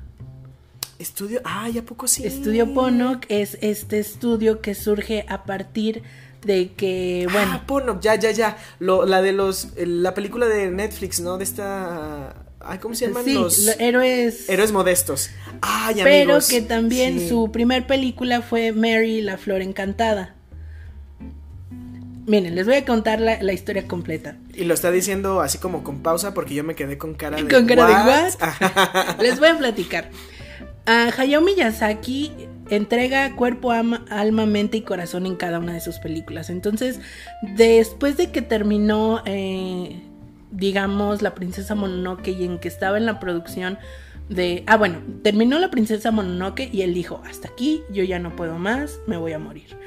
Estudio, ay, ¿a poco sí? Estudio Ponok es este estudio que surge a partir de que, bueno, Ah, Ponok, ya, ya, ya. Lo, la de los, la película de Netflix, ¿no? De esta, ay, ¿cómo se llaman? sí, los lo- héroes, héroes modestos. Ay, pero amigos. que también Sí. su primer película fue Mary la Flor Encantada. Miren, les voy a contar la, la historia completa. Y lo está diciendo así como con pausa porque yo me quedé con cara de Con cara de "What?". what? Les voy a platicar. A Hayao Miyazaki entrega cuerpo, ama- alma, mente y corazón en cada una de sus películas. Entonces, después de que terminó, eh, digamos, La Princesa Mononoke y en que estaba en la producción de... Ah, bueno, terminó La Princesa Mononoke y él dijo, hasta aquí, yo ya no puedo más, me voy a morir.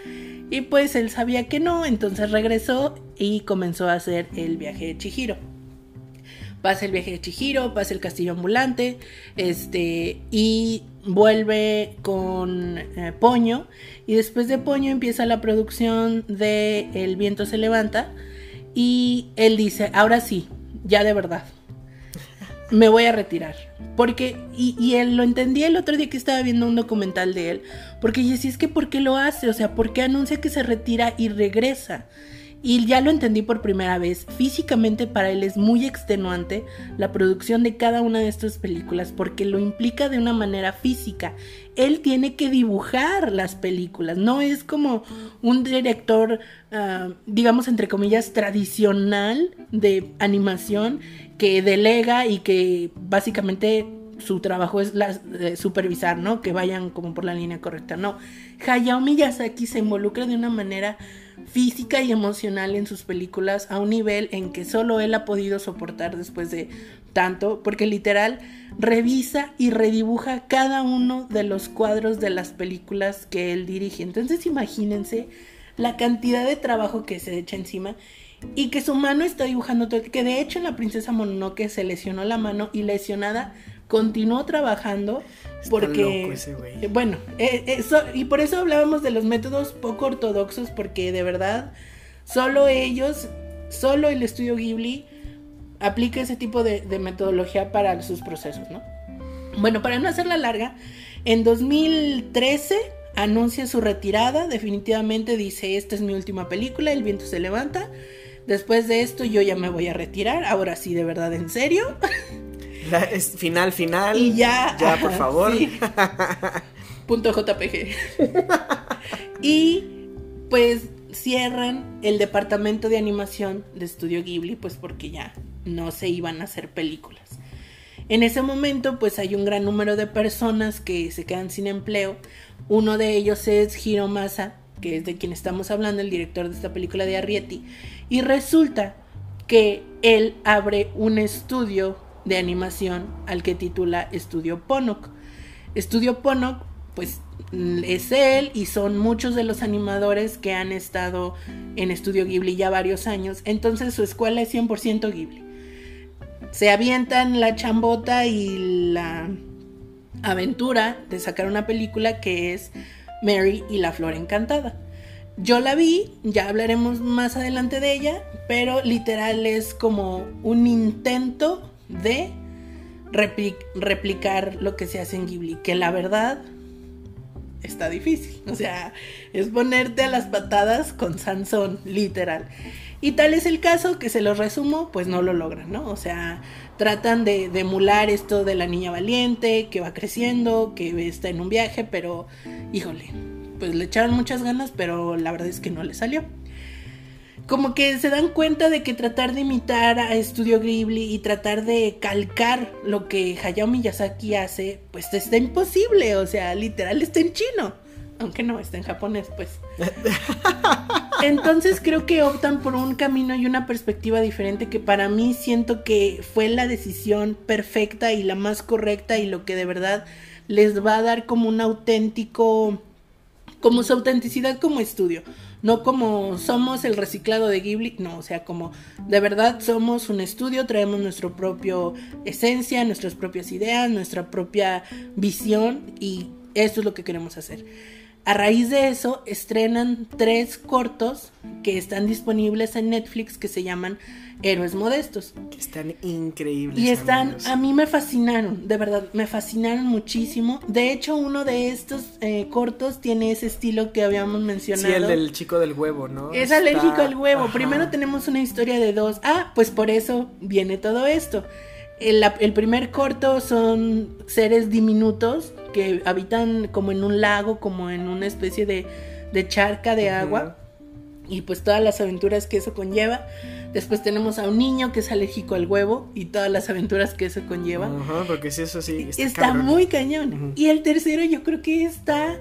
Y pues él sabía que no, entonces regresó y comenzó a hacer el viaje de Chihiro pasa el viaje de Chihiro, pasa el castillo ambulante, este, y vuelve con eh, Poño, y después de Poño empieza la producción de El viento se levanta, y él dice, ahora sí, ya de verdad, me voy a retirar. Porque, y, y él lo entendía el otro día que estaba viendo un documental de él, porque decía, es que ¿por qué lo hace? O sea, ¿por qué anuncia que se retira y regresa? Y ya lo entendí por primera vez. Físicamente para él es muy extenuante la producción de cada una de estas películas porque lo implica de una manera física. Él tiene que dibujar las películas. No es como un director, ah, digamos entre comillas, tradicional de animación que delega y que básicamente su trabajo es eh, supervisar, ¿no? Que vayan como por la línea correcta. No. Hayao Miyazaki se involucra de una manera física y emocional en sus películas a un nivel en que solo él ha podido soportar después de tanto, porque literal revisa y redibuja cada uno de los cuadros de las películas que él dirige. Entonces imagínense la cantidad de trabajo que se echa encima y que su mano está dibujando todo, que de hecho en la princesa Mononoke se lesionó la mano y lesionada continuó trabajando Está porque loco ese güey. eh, bueno, eh, eso, y por eso hablábamos de los métodos poco ortodoxos, porque de verdad, solo ellos, solo el estudio Ghibli aplica ese tipo de, de metodología para sus procesos, ¿no? Bueno, para no hacerla larga, en 2013 anuncia su retirada, definitivamente dice, esta es mi última película, El viento se levanta, después de esto yo ya me voy a retirar, ahora sí, de verdad, en serio. La- es final, final. Y ya. Ya, por favor. Sí. Punto JPG. y pues cierran el departamento de animación de Estudio Ghibli, pues porque ya no se iban a hacer películas. En ese momento, pues hay un gran número de personas que se quedan sin empleo. Uno de ellos es Hiro Masa, que es de quien estamos hablando, el director de esta película de Arrietty. Y resulta que él abre un estudio de animación al que titula Estudio Ponok. Estudio Ponok, pues es él y son muchos de los animadores que han estado en Estudio Ghibli ya varios años. Entonces su escuela es 100% Ghibli. Se avientan la chambota y la aventura de sacar una película que es Mary y la Flor Encantada. Yo la vi, ya hablaremos más adelante de ella, pero literal es como un intento de repli- replicar lo que se hace en Ghibli, que la verdad está difícil. O sea, es ponerte a las patadas con Sansón, literal. Y tal es el caso que se los resumo, pues no lo logran, ¿no? O sea, tratan de, emular esto de la niña valiente, que va creciendo, que está en un viaje, pero híjole, pues le echaron muchas ganas, pero la verdad es que no le salió. como que se dan cuenta de que tratar de imitar a Studio Ghibli y tratar de calcar lo que Hayao Miyazaki hace, pues está imposible, o sea, literal está en chino, aunque no está en japonés, pues. Entonces creo que optan por un camino y una perspectiva diferente que para mí siento que fue la decisión perfecta y la más correcta y lo que de verdad les va a dar como un auténtico, como su autenticidad como estudio. No como somos el reciclado de Ghibli, no, o sea, como de verdad somos un estudio, traemos nuestra propia esencia, nuestras propias ideas, nuestra propia visión y esto es lo que queremos hacer. A raíz de eso, estrenan tres cortos que están disponibles en Netflix que se llaman Héroes Modestos. Que están increíbles. Y están, a mí me fascinaron, de verdad, me fascinaron muchísimo. De hecho, uno de estos eh, cortos tiene ese estilo que habíamos mencionado. Sí, el del chico del huevo, ¿no? Es alérgico al huevo. Primero tenemos una historia de dos. Ah, pues por eso viene todo esto. El, el primer corto son seres diminutos que habitan como en un lago, como en una especie de, de charca de agua. Y pues todas las aventuras que eso conlleva. Después tenemos a un niño que es alérgico al huevo y todas las aventuras que eso conlleva. Ajá, porque si eso sí. Está, muy cañón. Y el tercero yo creo que está...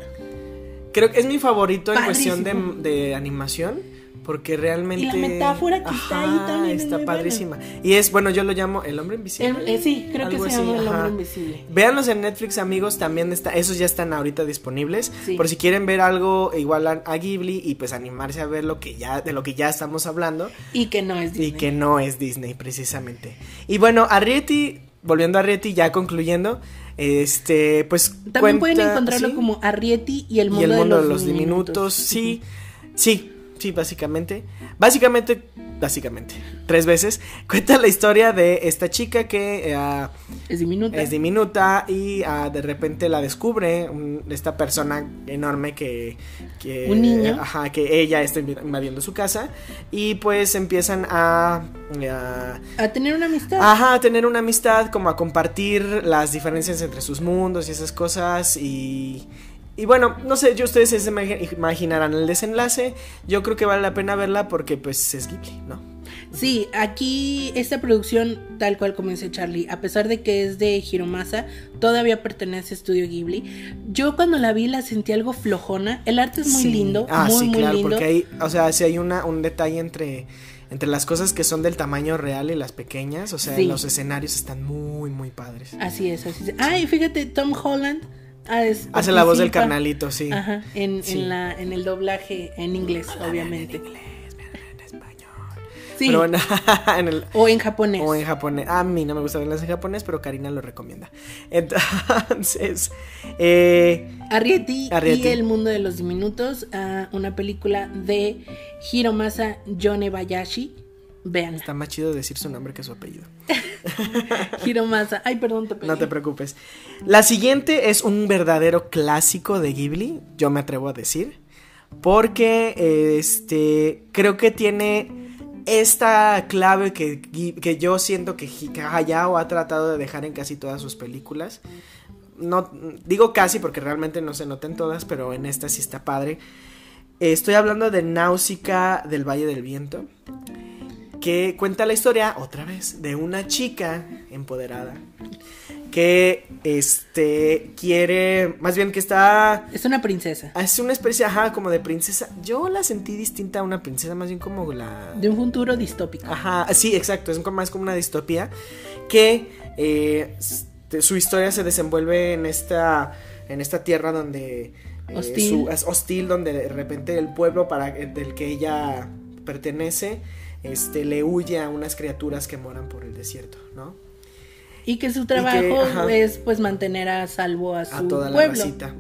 Creo que es mi favorito en cuestión de, de animación porque realmente. Y la metáfora que está ahí también. Está padrísima. Y es, bueno, yo lo llamo El Hombre Invisible. Eh, sí, creo que se llama El Hombre Invisible. Véanlos en Netflix, amigos. También está, esos ya están ahorita disponibles. Por si quieren ver algo igual a, Ghibli y pues animarse a ver lo que ya, de lo que ya estamos hablando. Y que no es Disney. Y que no es Disney, precisamente. Y bueno, Arrietty, volviendo a Arrietty, ya concluyendo. Este, pues. También pueden encontrarlo como Arrietty y el mundo, y el mundo de, los, diminutos. Sí, sí, Sí, básicamente. Básicamente, básicamente, tres veces. Cuenta la historia de esta chica que uh, es diminuta. Es diminuta y uh, de repente la descubre un, esta persona enorme que, que. Un niño. Ajá, que ella está invadiendo su casa. Y pues empiezan a. a tener una amistad. Ajá, a tener una amistad, como a compartir las diferencias entre sus mundos y esas cosas. Y y bueno, no sé, yo ustedes se imaginarán el desenlace. Yo creo que vale la pena verla porque pues es Ghibli, ¿no? Sí, aquí esta producción, tal cual como dice Charlie, a pesar de que es de Hiromasa, todavía pertenece a Estudio Ghibli. Yo cuando la vi la sentí algo flojona. El arte es muy lindo, ah, muy, sí, claro, Porque hay, o sea, si hay una, un detalle entre entre las cosas que son del tamaño real y las pequeñas, o sea, los escenarios están muy, muy padres. Así es, así es. Ah, y fíjate, Tom Holland Ah, Hace la voz del carnalito, sí. Ajá, en, en, la, en el doblaje en inglés, obviamente. En inglés, en español. Sí. Pero bueno, en el, o en japonés. O en japonés. A mí no me gusta verlas en japonés, pero Karina lo recomienda. Entonces, eh, Arrietty, y el mundo de los diminutos, uh, una película de Hiromasa Yonebayashi Vean. Está más chido decir su nombre que su apellido. Hiromasa. Ay, perdón, te No te preocupes. La siguiente es un verdadero clásico de Ghibli, yo me atrevo a decir. Porque este creo que tiene esta clave que, que yo siento que Hayao ha tratado de dejar en casi todas sus películas. No digo casi porque realmente no se notan todas, pero en esta sí está padre. Estoy hablando de Náusica del Valle del Viento que cuenta la historia, otra vez, de una chica empoderada que este quiere, más bien que está es una princesa. Es una especie, ajá, como de princesa. Yo la sentí distinta a una princesa, más bien como la de un futuro distópico. Ajá, sí, exacto, es más como una distopía que eh, su historia se desenvuelve en esta en esta tierra donde eh, hostil. es hostil donde de repente el pueblo para del que ella pertenece este, le huye a unas criaturas que moran por el desierto, ¿no? Y que su trabajo es pues mantener a salvo a su a toda pueblo. La.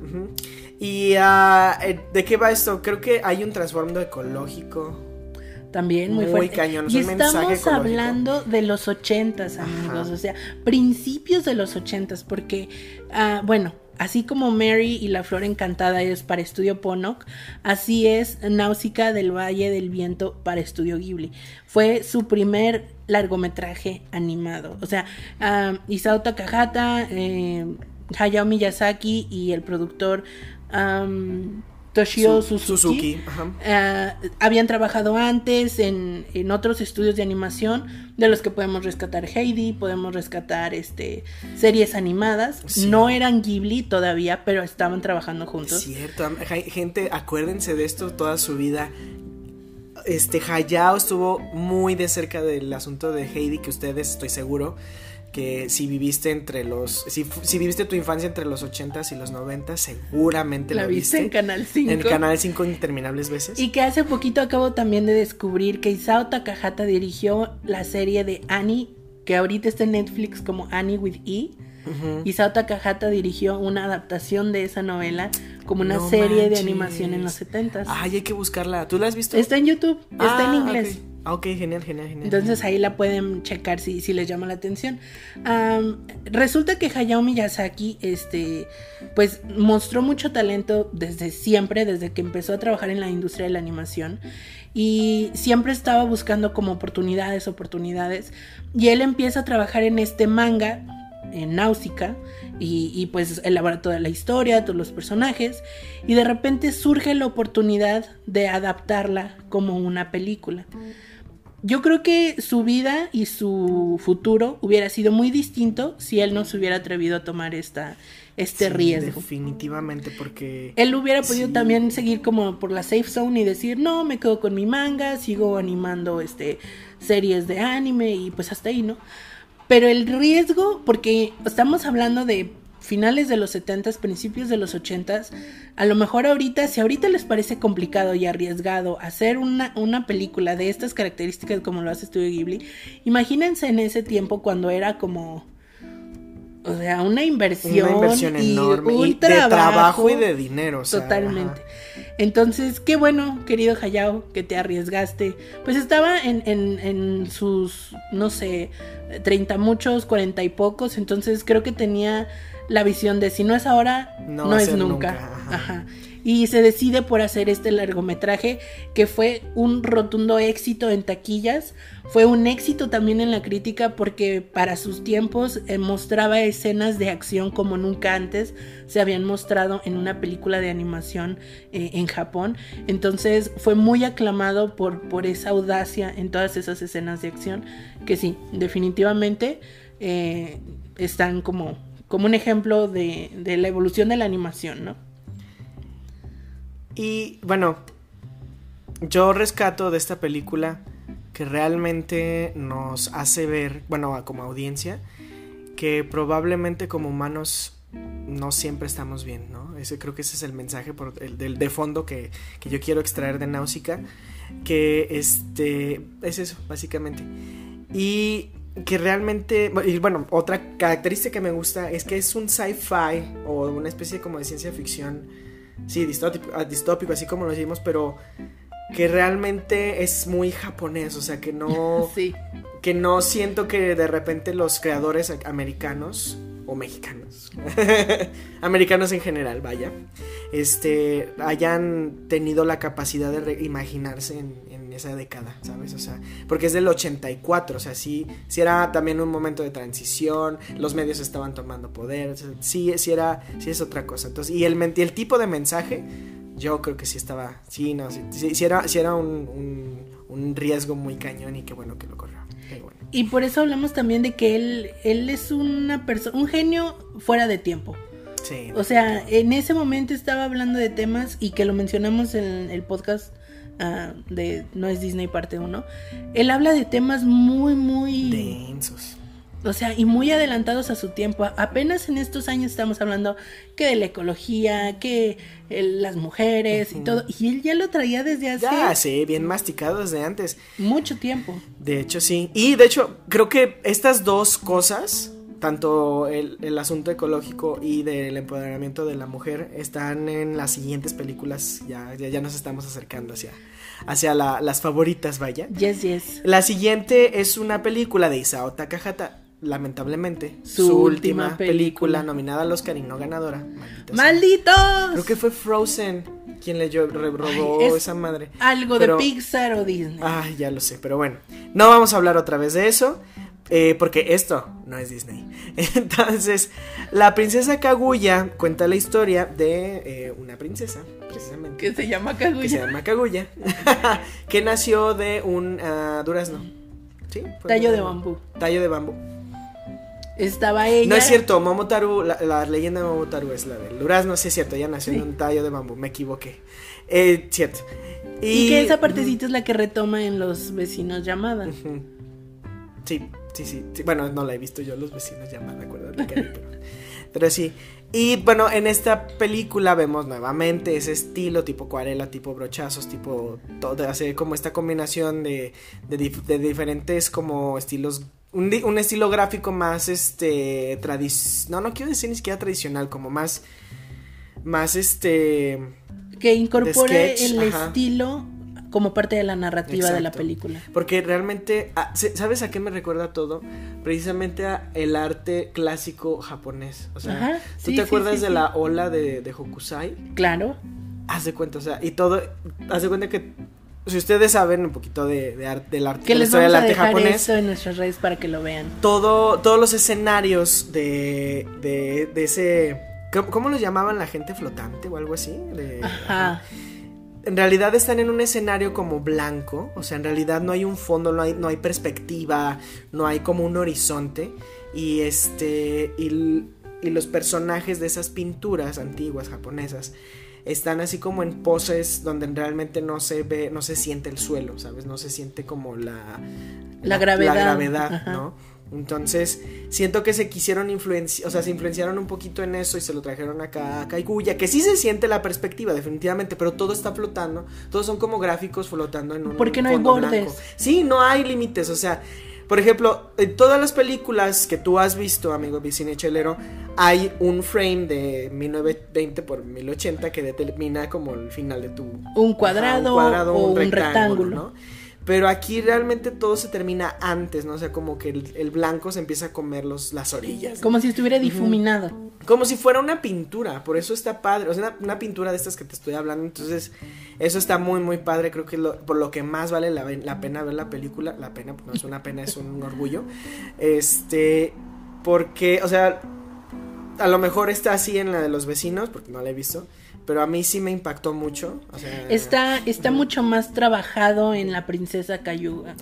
Y uh, ¿de qué va esto? Creo que hay un trasfondo ecológico. También muy, muy cañón. Y estamos hablando de los ochentas, amigos. O sea, principios de los ochentas. Porque, uh, bueno, Así como Mary y la flor encantada es para Estudio Ponok, así es Náusica del Valle del Viento para Estudio Ghibli. Fue su primer largometraje animado. O sea, Isao Takahata, eh, Hayao Miyazaki y el productor Toshio Su- Suzuki. Suzuki. Ah, habían trabajado antes en, en otros estudios de animación de los que podemos rescatar Heidi, podemos rescatar este series animadas. Sí. No eran Ghibli todavía, pero estaban trabajando juntos. Cierto, gente, acuérdense de esto toda su vida. Este Hayao estuvo muy de cerca del asunto de Heidi, que ustedes estoy seguro que si viviste entre los si, si viviste tu infancia entre los 80s y los 90 seguramente La la viste en Canal 5. En canal 5 interminables veces. Y que hace poquito acabo también de descubrir que Isao Takahata dirigió la serie de Annie, que ahorita está en Netflix como Annie with E. Ujú. Isao Takahata dirigió una adaptación de esa novela como una No serie de animación en los 70s. Ay, hay que buscarla. ¿Tú la has visto? Está en YouTube, está Ah, en inglés. ok. Ah, ok, genial, genial, genial. Entonces ahí la pueden checar si, si les llama la atención. Am, resulta que Hayao Miyazaki, este, pues mostró mucho talento desde siempre, desde que empezó a trabajar en la industria de la animación. Y siempre estaba buscando como oportunidades, oportunidades. Y él empieza a trabajar en este manga, en Náusica, y, y pues elabora toda la historia, todos los personajes. Y de repente surge la oportunidad de adaptarla como una película. Yo creo que su vida y su futuro hubiera sido muy distinto si él no se hubiera atrevido a tomar esta, este Sí, riesgo. Definitivamente, porque. Él hubiera podido Sí. también seguir como por la safe zone y decir, no, me quedo con mi manga, sigo animando este series de anime y pues hasta ahí, ¿no? Pero el riesgo, porque estamos hablando de finales de los 70s, principios de los 80s, a lo mejor ahorita, si ahorita les parece complicado y arriesgado hacer una, una película de estas características como lo hace Studio Ghibli, imagínense en ese tiempo cuando era como... O sea, una inversión, Una inversión y enorme. un y de trabajo y de dinero. o sea, Totalmente. ajá. Entonces, qué bueno, querido Hayao, que te arriesgaste. Pues estaba en, en, en sus, no sé, 30 muchos, 40 y pocos. Entonces creo que tenía la visión de si no es ahora, No es nunca. nunca, ajá. Ajá. Y se decide por hacer este largometraje que fue un rotundo éxito en taquillas. Fue un éxito también en la crítica porque para sus tiempos eh, mostraba escenas de acción como nunca antes se habían mostrado en una película de animación eh, en Japón. Entonces fue muy aclamado por, por esa audacia en todas esas escenas de acción que sí, definitivamente eh, están como, como un ejemplo de, de la evolución de la animación, ¿no? Y bueno, yo rescato de esta película que realmente nos hace ver, bueno, como audiencia, que probablemente como humanos no siempre estamos bien, ¿no? Ese creo que ese es el mensaje por el, de fondo que, que yo quiero extraer de Náusica, que este es eso, básicamente. Y que realmente, y bueno, otra característica que me gusta es que es un sci-fi o una especie como de ciencia ficción sí, distópico, ah, distópico, así como lo decimos, pero que realmente es muy japonés, o sea, que no, Sí. que no siento que de repente los creadores americanos o mexicanos, americanos en general, vaya, este, hayan tenido la capacidad de imaginarse en, en esa década, ¿sabes? O sea, porque es del 84, o sea, sí, sí era también un momento de transición, los medios estaban tomando poder, o sea, sí, sí era, sí es otra cosa. Entonces, y el, el tipo de mensaje, yo creo que sí estaba, sí, no, sí, sí, sí era, sí era un, un, un riesgo muy cañón y qué bueno que lo corrió. Bueno. Y por eso hablamos también de que él, él es una persona, un genio fuera de tiempo. Sí. O sea, en ese momento estaba hablando de temas y que lo mencionamos en el podcast ah, de No es Disney parte 1. Él habla de temas muy, muy... densos. O sea, y muy adelantados a su tiempo. Apenas en estos años estamos hablando que de la ecología, que las mujeres y todo. Y él ya lo traía desde hace Ya, sí, bien masticado desde antes. mucho tiempo. De hecho, sí. Y de hecho, creo que estas dos cosas, tanto el, el asunto ecológico y del empoderamiento de la mujer, están en las siguientes películas. Ya, ya, ya nos estamos acercando hacia, hacia la- las favoritas, vaya. Yes, yes. La siguiente es una película de Isao Takahata. Lamentablemente, Su su, última última, película. película. nominada al Oscar y no ganadora. ¡Malditos! Creo que fue Frozen quien le robó Ay, es esa madre. Algo Pero- de Pixar o Disney. Ay, ya lo sé, pero bueno. No vamos a hablar otra vez de eso. Eh, porque esto no es Disney. Entonces, la princesa Kaguya cuenta la historia de eh, una princesa, precisamente. Que se llama Kaguya. Que se llama Kaguya. que nació de un uh, durazno. ¿Sí? Tallo de bambú. Tallo de bambú. Estaba ella. No es cierto, Momotaru, la, la leyenda de Momotaru es la del durazno, sí es cierto, ella nació en un tallo de bambú, me equivoqué. Eh, cierto. Y, que esa partecita es la que retoma en los vecinos llamada. Sí, sí, sí, Bueno, no la he visto yo, los vecinos llamada, acuérdate pero, pero sí. Y bueno, en esta película vemos nuevamente ese estilo tipo acuarela, tipo brochazos, tipo todo, hace como esta combinación de, de, diferentes como estilos, un, un, estilo gráfico más este no, no quiero decir ni siquiera tradicional, como más, más este que incorpore el estilo como parte de la narrativa de la película. Porque realmente, ah, ¿sabes a qué me recuerda todo? Precisamente a el arte clásico japonés. O sea, ¿tú te acuerdas de la ola de, de, Hokusai? Claro. Haz de cuenta, o sea, y todo, haz de cuenta que si ustedes saben un poquito de, de arte, del arte, que les vamos a dejar japonés, en nuestras redes para que lo vean. Todo, todos los escenarios de, de, de ese ¿Cómo, los llamaban la gente flotante o algo así? ajá. En realidad están en un escenario como blanco, o sea, en realidad no hay un fondo, no hay, no hay perspectiva, no hay como un horizonte. Y este. Y, y los personajes de esas pinturas antiguas japonesas están así como en poses donde realmente no se ve, no se siente el suelo, ¿sabes? No se siente como la, la, gravedad, la gravedad ¿no? Entonces, siento que se quisieron influenciar, o sea, se influenciaron un poquito en eso y se lo trajeron acá a Kaiguya, que sí se siente la perspectiva, definitivamente, pero todo está flotando, todos son como gráficos flotando en un Porque no hay bordes. Sí, no hay límites, o sea, por ejemplo, en todas las películas que tú has visto, amigo vicine chelero, hay un frame de 1920 por 1080 que determina como el final de tu un cuadrado, o un rectángulo, ¿no? Pero aquí realmente todo se termina antes, ¿no? O sea, como que el, blanco se empieza a comer los, las orillas. Como si estuviera difuminado. Como si fuera una pintura, por eso está padre. O sea, una, pintura de estas que te estoy hablando. Entonces, eso está muy, muy padre. Creo que por lo que más vale la, la pena ver la película. La pena, no es una pena, es un orgullo. Este, porque, o sea, a lo mejor está así en la de los vecinos, porque no la he visto pero a mí sí me impactó mucho. está está mucho más trabajado en la princesa Kaguya.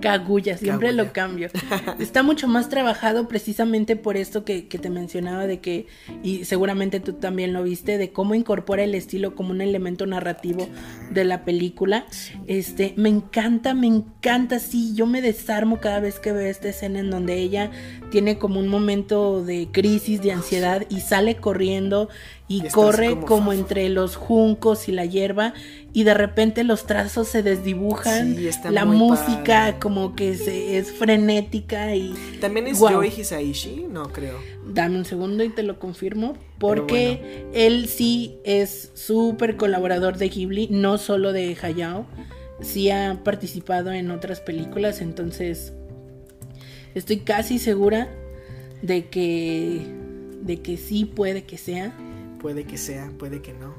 Kaguya, siempre lo cambio. está mucho más trabajado precisamente por esto que, que, te mencionaba de que, y seguramente tú también lo viste, de cómo incorpora el estilo como un elemento narrativo de la película. Este, me encanta, me encanta, sí, yo me desarmo cada vez que veo esta escena en donde ella tiene como un momento de crisis, de ansiedad y sale corriendo y, corre como, entre los juncos y la hierba y de repente los trazos se desdibujan, la música como que se, es frenética y también es wow. Hisaishi, no creo. Dame un segundo y te lo confirmo porque él sí es súper colaborador de Ghibli, no solo de Hayao, sí ha participado en otras películas, entonces estoy casi segura de que de que sí puede que sea puede que sea, puede que no.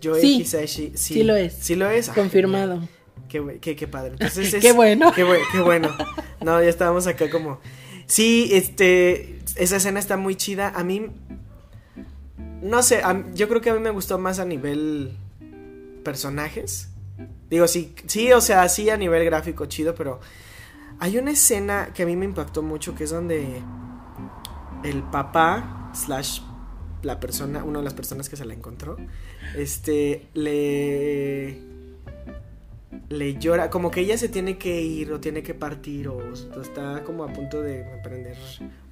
Yo sí, sí, sí lo es. Sí lo es. Confirmado. qué, qué, qué, padre. Entonces qué bueno. Qué, qué bueno. No, ya estábamos acá como... Sí, este... Esa escena está muy chida. A mí... No sé, yo creo que a mí me gustó más a nivel personajes. Digo, sí, sí, o sea, sí a nivel gráfico chido, pero hay una escena que a mí me impactó mucho, que es donde el papá slash la persona, una de las personas que se la encontró, este, le le llora, como que ella se tiene que ir o tiene que partir o, está como a punto de emprender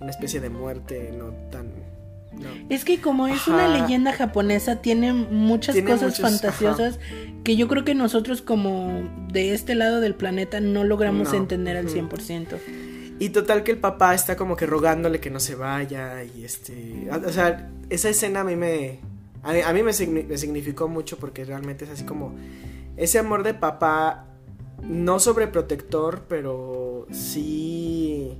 una especie de muerte no tan Es que como es una leyenda japonesa tiene muchas cosas fantasiosas que yo creo que nosotros como de este lado del planeta no logramos entender al 100%. Y total que el papá está como que rogándole que no se vaya y este... O sea, esa escena a mí me... A mí, me, significó mucho porque realmente es así como... Ese amor de papá, no sobreprotector, pero sí...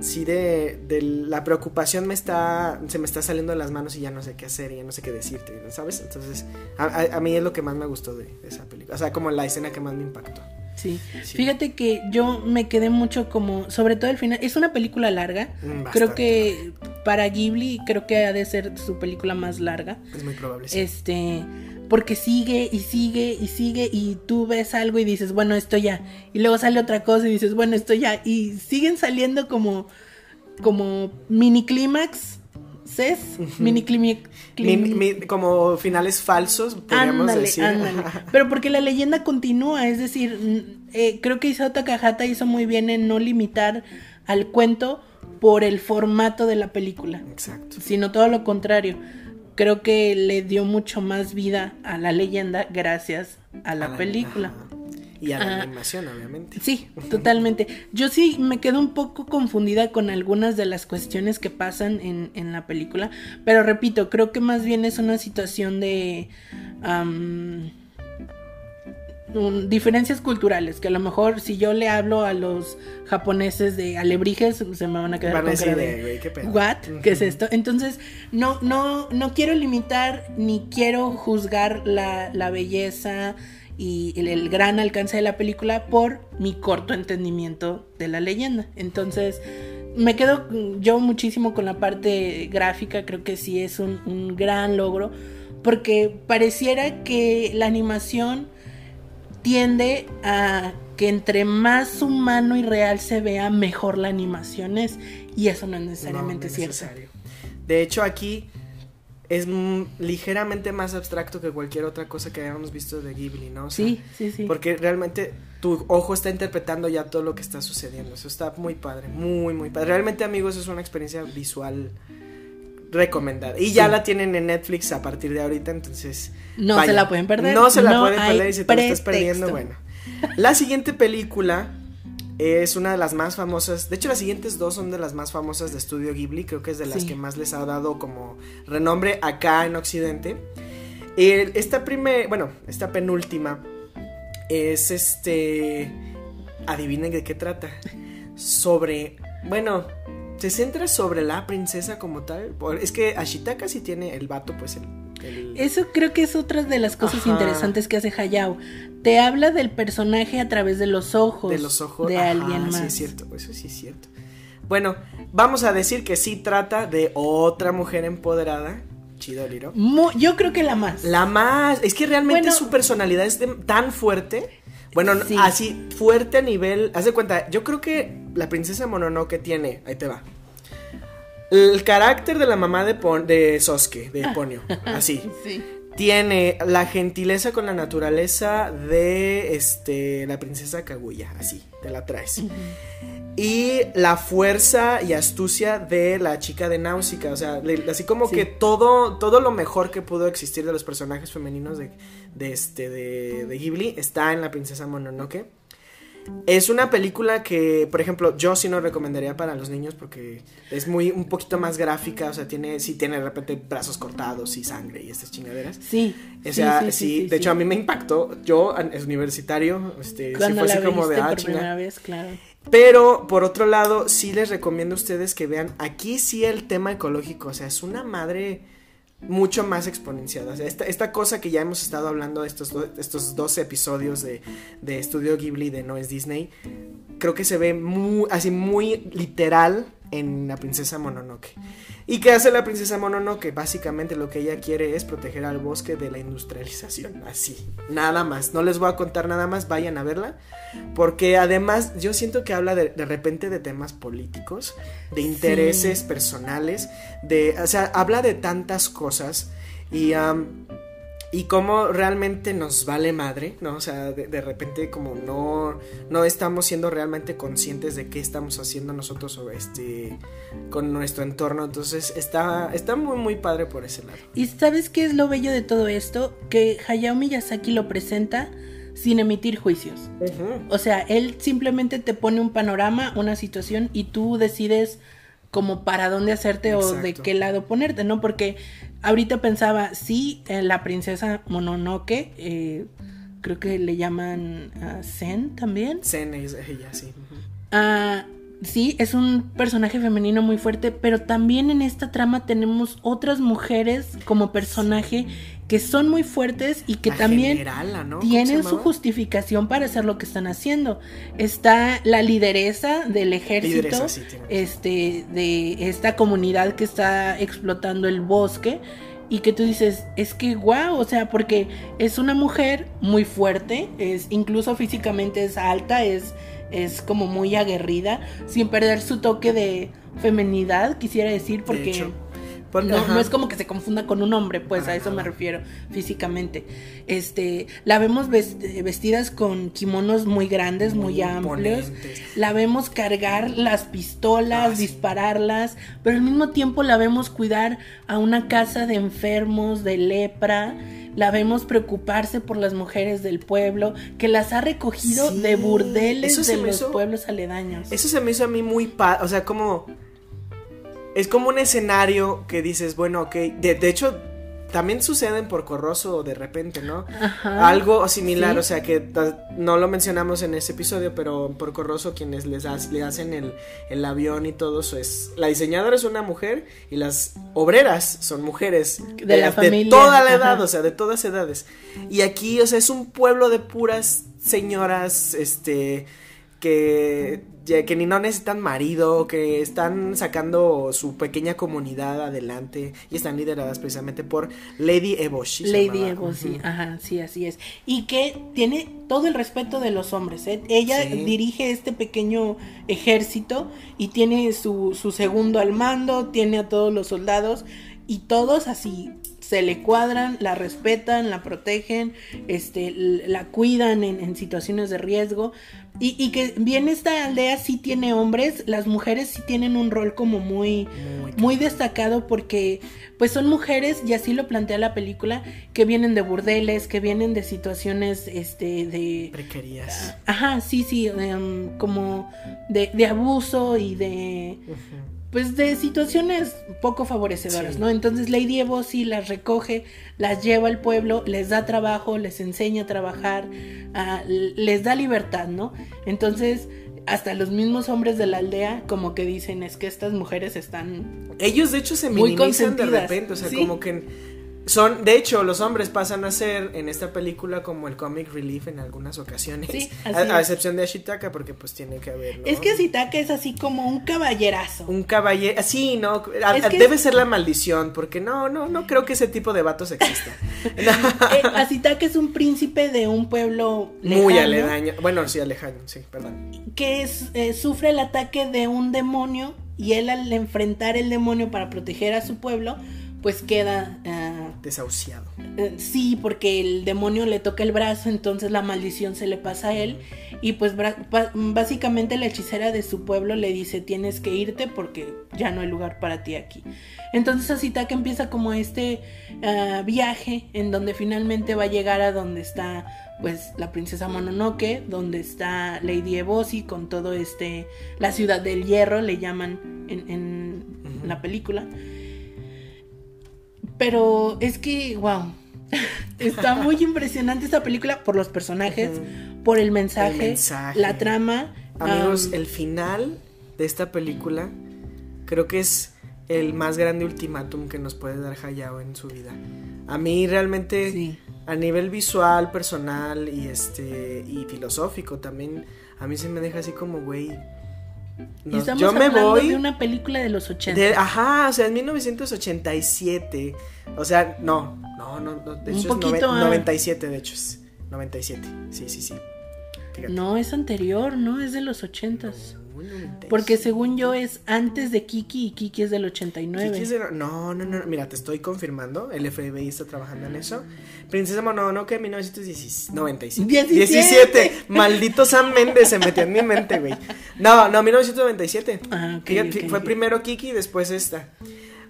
Sí de, de, la preocupación me está... Se me está saliendo de las manos y ya no sé qué hacer y ya no sé qué decirte, ¿sabes? Entonces, a, mí es lo que más me gustó de esa película. O sea, como la escena que más me impactó. Sí. Fíjate que yo me quedé mucho como, sobre todo el final, es una película larga. Mm, creo que para Ghibli creo que ha de ser su película más larga. Es muy probable. sí. Este, porque sigue y sigue y sigue y tú ves algo y dices, bueno, esto ya. Y luego sale otra cosa y dices, bueno, esto ya. Y siguen saliendo como, como mini clímax, ¿ses? Mini mi- como finales falsos, podríamos Ándale, decir. ándale. Pero porque la leyenda continúa, es decir, eh, creo que Isao Takahata hizo muy bien en no limitar al cuento por el formato de la película, Exacto. sino todo lo contrario. Creo que le dio mucho más vida a la leyenda gracias a la, A la- película. Y a la animación, obviamente. Sí, totalmente. Yo sí me quedo un poco confundida con algunas de las cuestiones que pasan en, en la película, pero repito, creo que más bien es una situación de un- diferencias culturales, que a lo mejor si yo le hablo a los japoneses de alebrijes, se me van a quedar Van a con decir cara de, güey, qué pedo. ¿What? ¿Qué es esto? Entonces, no, no, no quiero limitar ni quiero juzgar la, la belleza y el, el gran alcance de la película por mi corto entendimiento de la leyenda. Entonces, me quedo yo muchísimo con la parte gráfica, creo que sí es un, un gran logro, porque pareciera que la animación tiende a que entre más humano y real se vea, mejor la animación es. Y eso no es necesariamente No, no es cierto. necesario. De hecho, aquí es ligeramente más abstracto que cualquier otra cosa que hayamos visto de Ghibli, ¿no? O sea, Sí, sí, sí. Porque realmente tu ojo está interpretando ya todo lo que está sucediendo. Eso está muy padre, muy, muy padre. Realmente, amigos, es una experiencia visual recomendada. Y ya la tienen en Netflix a partir de ahorita, entonces... No vaya. se la pueden perder. No se la No pueden perder y si te la estás perdiendo, bueno. La siguiente película es una de las más famosas. De hecho, las siguientes dos son de las más famosas de Estudio Ghibli. Creo que es de las Sí. que más les ha dado como renombre acá en Occidente. Esta primer, bueno, esta penúltima es este. Adivinen de qué trata. Sobre. Bueno, se centra sobre la princesa como tal. Es que Ashitaka sí tiene el vato, pues el. El- Eso creo que es otra de las cosas Ajá. interesantes que hace Hayao. Te habla del personaje a través de los ojos de los ojos de Ajá, alguien más. Sí, es cierto, eso sí es cierto. Bueno, vamos a decir que sí trata de otra mujer empoderada. Chido, Liro. Mu- yo creo que la más. La más. Es que realmente Bueno. su personalidad es de- tan fuerte. Bueno, no- Sí. así fuerte a nivel. Haz de cuenta, yo creo que la princesa Mononoke tiene. Ahí te va. El carácter de la mamá de, Pon- de Sosuke, de Ponyo. Así. Sí. Tiene la gentileza con la naturaleza de este la princesa Kaguya, así, te la traes. Y la fuerza y astucia de la chica de Náusica, o sea, le- así como Sí. que todo todo lo mejor que pudo existir de los personajes femeninos de, de este de, de Ghibli está en la princesa Mononoke. Es una película que, por ejemplo, yo sí no recomendaría para los niños porque es muy un poquito más gráfica, o sea, tiene sí tiene de repente brazos cortados y sangre y estas chingaderas. Sí. O sea, sí, de hecho a mí me impactó. Yo, es universitario, este, sí Cuando fue la así como de ah, por primera vez, claro. Pero por otro lado, sí les recomiendo a ustedes que vean aquí sí el tema ecológico, o sea, es una madre mucho más exponenciada. Esta, esta cosa que ya hemos estado hablando estos, do- estos dos episodios de, de Estudio Ghibli de No es Disney, creo que se ve muy, así muy literal en la princesa Mononoke. ¿Y qué hace la princesa Mononoke? Básicamente lo que ella quiere es proteger al bosque de la industrialización, así, nada más. No les voy a contar nada más, vayan a verla, porque además yo siento que habla de, de repente de temas políticos, de intereses personales, de, o sea, habla de tantas cosas y... y cómo realmente nos vale madre, ¿no? O sea, de, de repente como no, no estamos siendo realmente conscientes de qué estamos haciendo nosotros o este, con nuestro entorno. Entonces está, está muy, muy padre por ese lado. ¿Y sabes qué es lo bello de todo esto? Que Hayao Miyazaki lo presenta sin emitir juicios. O sea, él simplemente te pone un panorama, una situación y tú decides como para dónde hacerte o de qué lado ponerte, ¿no? Porque ahorita pensaba, sí, eh, la princesa Mononoke, eh, creo que le llaman ah, Zen también. Zen es ella, sí. Ah, sí, es un personaje femenino muy fuerte, pero también en esta trama tenemos otras mujeres como personaje que son muy fuertes y que La también generala, ¿no? ¿Cómo se tienen su justificación para hacer lo que están haciendo. Está la lideresa del ejército, Lideresa, sí, este, de esta comunidad que está explotando el bosque. Y que tú dices, es que guau, o sea, porque es una mujer muy fuerte, es incluso físicamente es alta, es, es como muy aguerrida, sin perder su toque de femenidad, quisiera decir, De porque. No, es como que se confunda con un hombre, pues a eso me refiero físicamente. Este, la vemos vest- vestidas con kimonos muy grandes, muy, Muy amplios. La vemos cargar las pistolas, Ah, sí. dispararlas, pero al mismo tiempo la vemos cuidar a una casa de enfermos, de lepra. La vemos preocuparse por las mujeres del pueblo, que las ha recogido Sí, de burdeles eso de los hizo- pueblos aledaños. Eso se me hizo a mí muy pa, o sea, como es como un escenario que dices, bueno, ok, de, de hecho también suceden por Corroso de repente, ¿no? Ajá. Algo similar, Sí. o sea que no lo mencionamos en ese episodio, pero por Corroso quienes les ha- le hacen el, el avión y todo eso es la diseñadora es una mujer y las obreras son mujeres De la familia, toda la edad, ajá. o sea, de todas edades. Y aquí, o sea, es un pueblo de puras señoras, este, que, que ni no necesitan marido, que están sacando su pequeña comunidad adelante y están lideradas precisamente por Lady Eboshi. Lady Ujú. ajá, sí, así es. Y que tiene todo el respeto de los hombres, ¿eh? Ella Sí. dirige este pequeño ejército y tiene su, su segundo al mando, tiene a todos los soldados y todos así se le cuadran, la respetan, la protegen, este, la cuidan en, en situaciones de riesgo. Y, y que bien esta aldea sí tiene hombres, las mujeres sí tienen un rol como muy, Muy muy destacado porque pues son mujeres y así lo plantea la película que vienen de burdeles que vienen de situaciones este de Precarias. ajá sí sí em, como de, de abuso y de. Pues de situaciones poco favorecedoras, Sí. ¿no? Entonces Lady Evo sí las recoge, las lleva al pueblo, les da trabajo, les enseña a trabajar, les da libertad, ¿no? Entonces hasta los mismos hombres de la aldea como que dicen es que estas mujeres están Ellos de hecho se minimizan de repente, o sea, sí. como que son, de hecho, los hombres pasan a ser en esta película como el comic relief en algunas ocasiones, Sí, a, a excepción de Ashitaka porque pues tiene que haber, ¿no? Es que Sitaka es así como un caballerazo. un caballero, sí, no, a- debe es- ser la maldición, porque no, no, no creo que ese tipo de vatos exista. Eh, Asitaka es un príncipe de un pueblo Muy aledaño, bueno, sí, alejaño, sí, perdón. que es, eh, sufre el ataque de un demonio y él al enfrentar el demonio para proteger a su pueblo, pues queda ah, Desahuciado. eh, sí, porque el demonio le toca el brazo, entonces la maldición se le pasa a él y pues básicamente la hechicera de su pueblo le dice tienes que irte porque ya no hay lugar para ti aquí. Entonces Asitaka empieza como este ah, viaje en donde finalmente va a llegar a donde está pues la princesa Mononoke, donde está Lady Ebosi con todo este la ciudad del hierro le llaman en, en la película. Pero es que, wow. Está muy impresionante esta película por los personajes, por el mensaje, El mensaje. la trama. Amigos, am, el final de esta película creo que es el más grande ultimátum que nos puede dar Hayao en su vida. A mí realmente sí. a nivel visual, personal y este y filosófico también a mí se me deja así como güey. Estamos yo hablando me voy de una película de los 80. Ajá, o sea, en 1987. O sea, no, no, no, no de hecho Un poquito, es noven, 97, de hecho es 97. Sí, sí, sí. No, es anterior, ¿no? Es de los 80s. Porque según yo es antes de Kiki y Kiki es del 89. Kiki es del... No, no, no, mira, te estoy confirmando. El FBI está trabajando en ah. eso. Princesa Mononoke 1997. 17. Maldito San Méndez se metió en mi mente, güey. No, no, 1997. Ah, okay, okay, fue primero Kiki y después esta.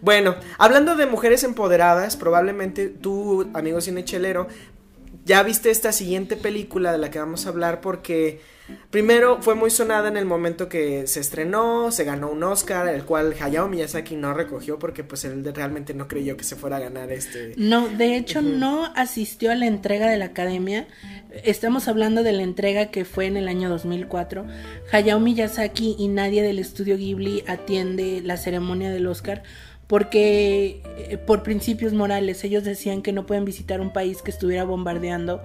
Bueno, hablando de mujeres empoderadas, probablemente tú, amigo cinechelero, ya viste esta siguiente película de la que vamos a hablar porque primero fue muy sonada en el momento que se estrenó, se ganó un Oscar, el cual Hayao Miyazaki no recogió porque pues él realmente no creyó que se fuera a ganar este... No, de hecho no asistió a la entrega de la academia. Estamos hablando de la entrega que fue en el año 2004. Hayao Miyazaki y nadie del estudio Ghibli atiende la ceremonia del Oscar porque eh, por principios morales ellos decían que no pueden visitar un país que estuviera bombardeando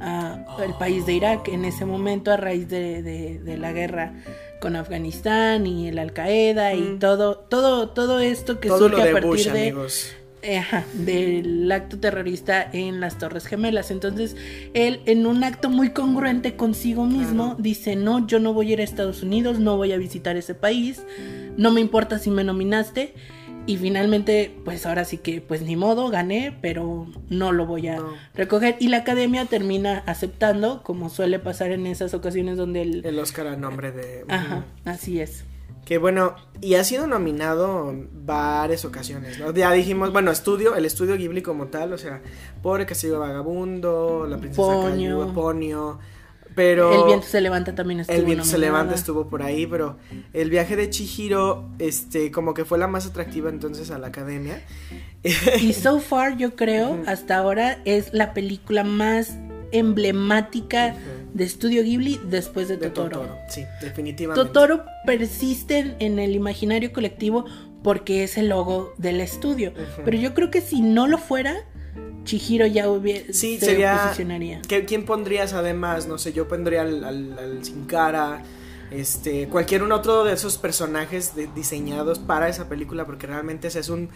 a el país de Irak en ese momento a raíz de, de- de la guerra con Afganistán y el Al Qaeda y todo todo todo esto que Todo lo surge de a partir Bush, de amigos. eh, ajá, del acto terrorista en las Torres Gemelas. Entonces, él, en un acto muy congruente consigo mismo, Claro. dice, no, yo no voy a ir a Estados Unidos, no voy a visitar ese país, no me importa si me nominaste. Y finalmente, pues ahora sí que, pues ni modo, gané, pero no lo voy a No. recoger. Y la academia termina aceptando, como suele pasar en esas ocasiones donde el... El Oscar a nombre de... Ajá, así es. Que bueno, y ha sido nominado en varias ocasiones, ¿no? Ya dijimos, bueno, estudio, el estudio Ghibli como tal, o sea, Pobre Castillo Vagabundo, La Princesa Ponyo. Kaguya, Ponyo, pero... el viento se levanta también estuvo El viento se levanta estuvo por ahí, pero el viaje de Chihiro, este, como que fue la más atractiva entonces a la academia. Y so far, yo creo, hasta ahora es la película más emblemática de Estudio Ghibli después de, de Totoro. Totoro. Sí, definitivamente. Totoro persiste en- en el imaginario colectivo porque es el logo del estudio. Pero yo creo que si no lo fuera, Chihiro ya hubiera Sí, se sería. posicionaría. ¿Qué- ¿Quién pondrías además? No sé, yo pondría al, al, al Sin Cara. Este, cualquier un otro de esos personajes de- diseñados para esa película, porque realmente es un,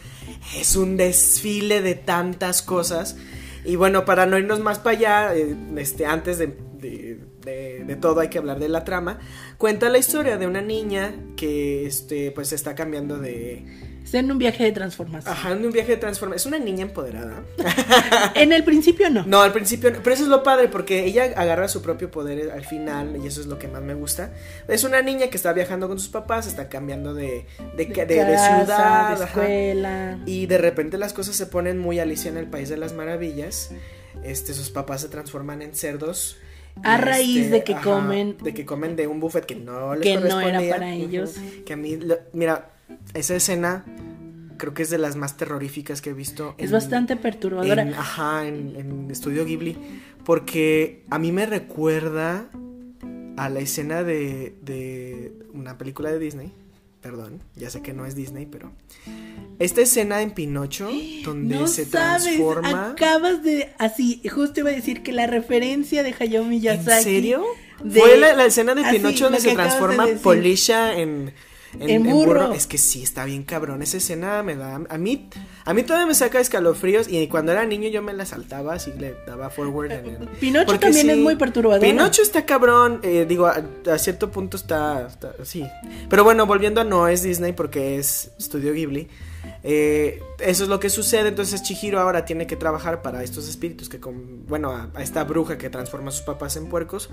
es un desfile de tantas cosas. Y bueno, para no irnos más para allá, eh, este, antes de, de- de- de todo hay que hablar de la trama. Cuenta la historia de una niña que este, pues está cambiando de. Está en un viaje de transformación. Ajá, en un viaje de transformación. Es una niña empoderada. En el principio no. No, al principio, no, pero eso es lo padre porque ella agarra su propio poder al final y eso es lo que más me gusta. Es una niña que está viajando con sus papás, está cambiando de, de, de- de casa, ciudad de ajá, escuela. y de repente las cosas se ponen muy Alicia en el País de las Maravillas. Este, sus papás se transforman en cerdos. A raíz este, de que ajá, comen- de que comen de un buffet que no les Que no era para ellos. Que a mí, lo- mira, esa escena creo que es de las más terroríficas que he visto. Es en- bastante perturbadora. en- ajá, en, en Estudio Ghibli. Porque a mí me recuerda a la escena de, de una película de Disney. Perdón, ya sé que no es Disney, pero. Esta escena en Pinocho, donde no se sabes, transforma. acabas de así, justo iba a decir que la referencia de Hayao ¿En Miyazaki. serio? de- Fue la, la escena de Pinocho donde se de transforma decir. Polisha en, en, En en burro. Es que sí, está bien cabrón. Esa escena me da. A mí, a mí todavía me saca escalofríos. Y cuando era niño yo me la saltaba, así le daba forward en. Pinocho Porque también sí, es muy perturbador. Pinocho está cabrón, eh, digo, a, a cierto punto está, está- sí. Pero bueno, volviendo a no es Disney porque es Studio Ghibli. eh, eso es lo que sucede, entonces Chihiro ahora tiene que trabajar para estos espíritus que con, bueno, a, a esta bruja que transforma a sus papás en puercos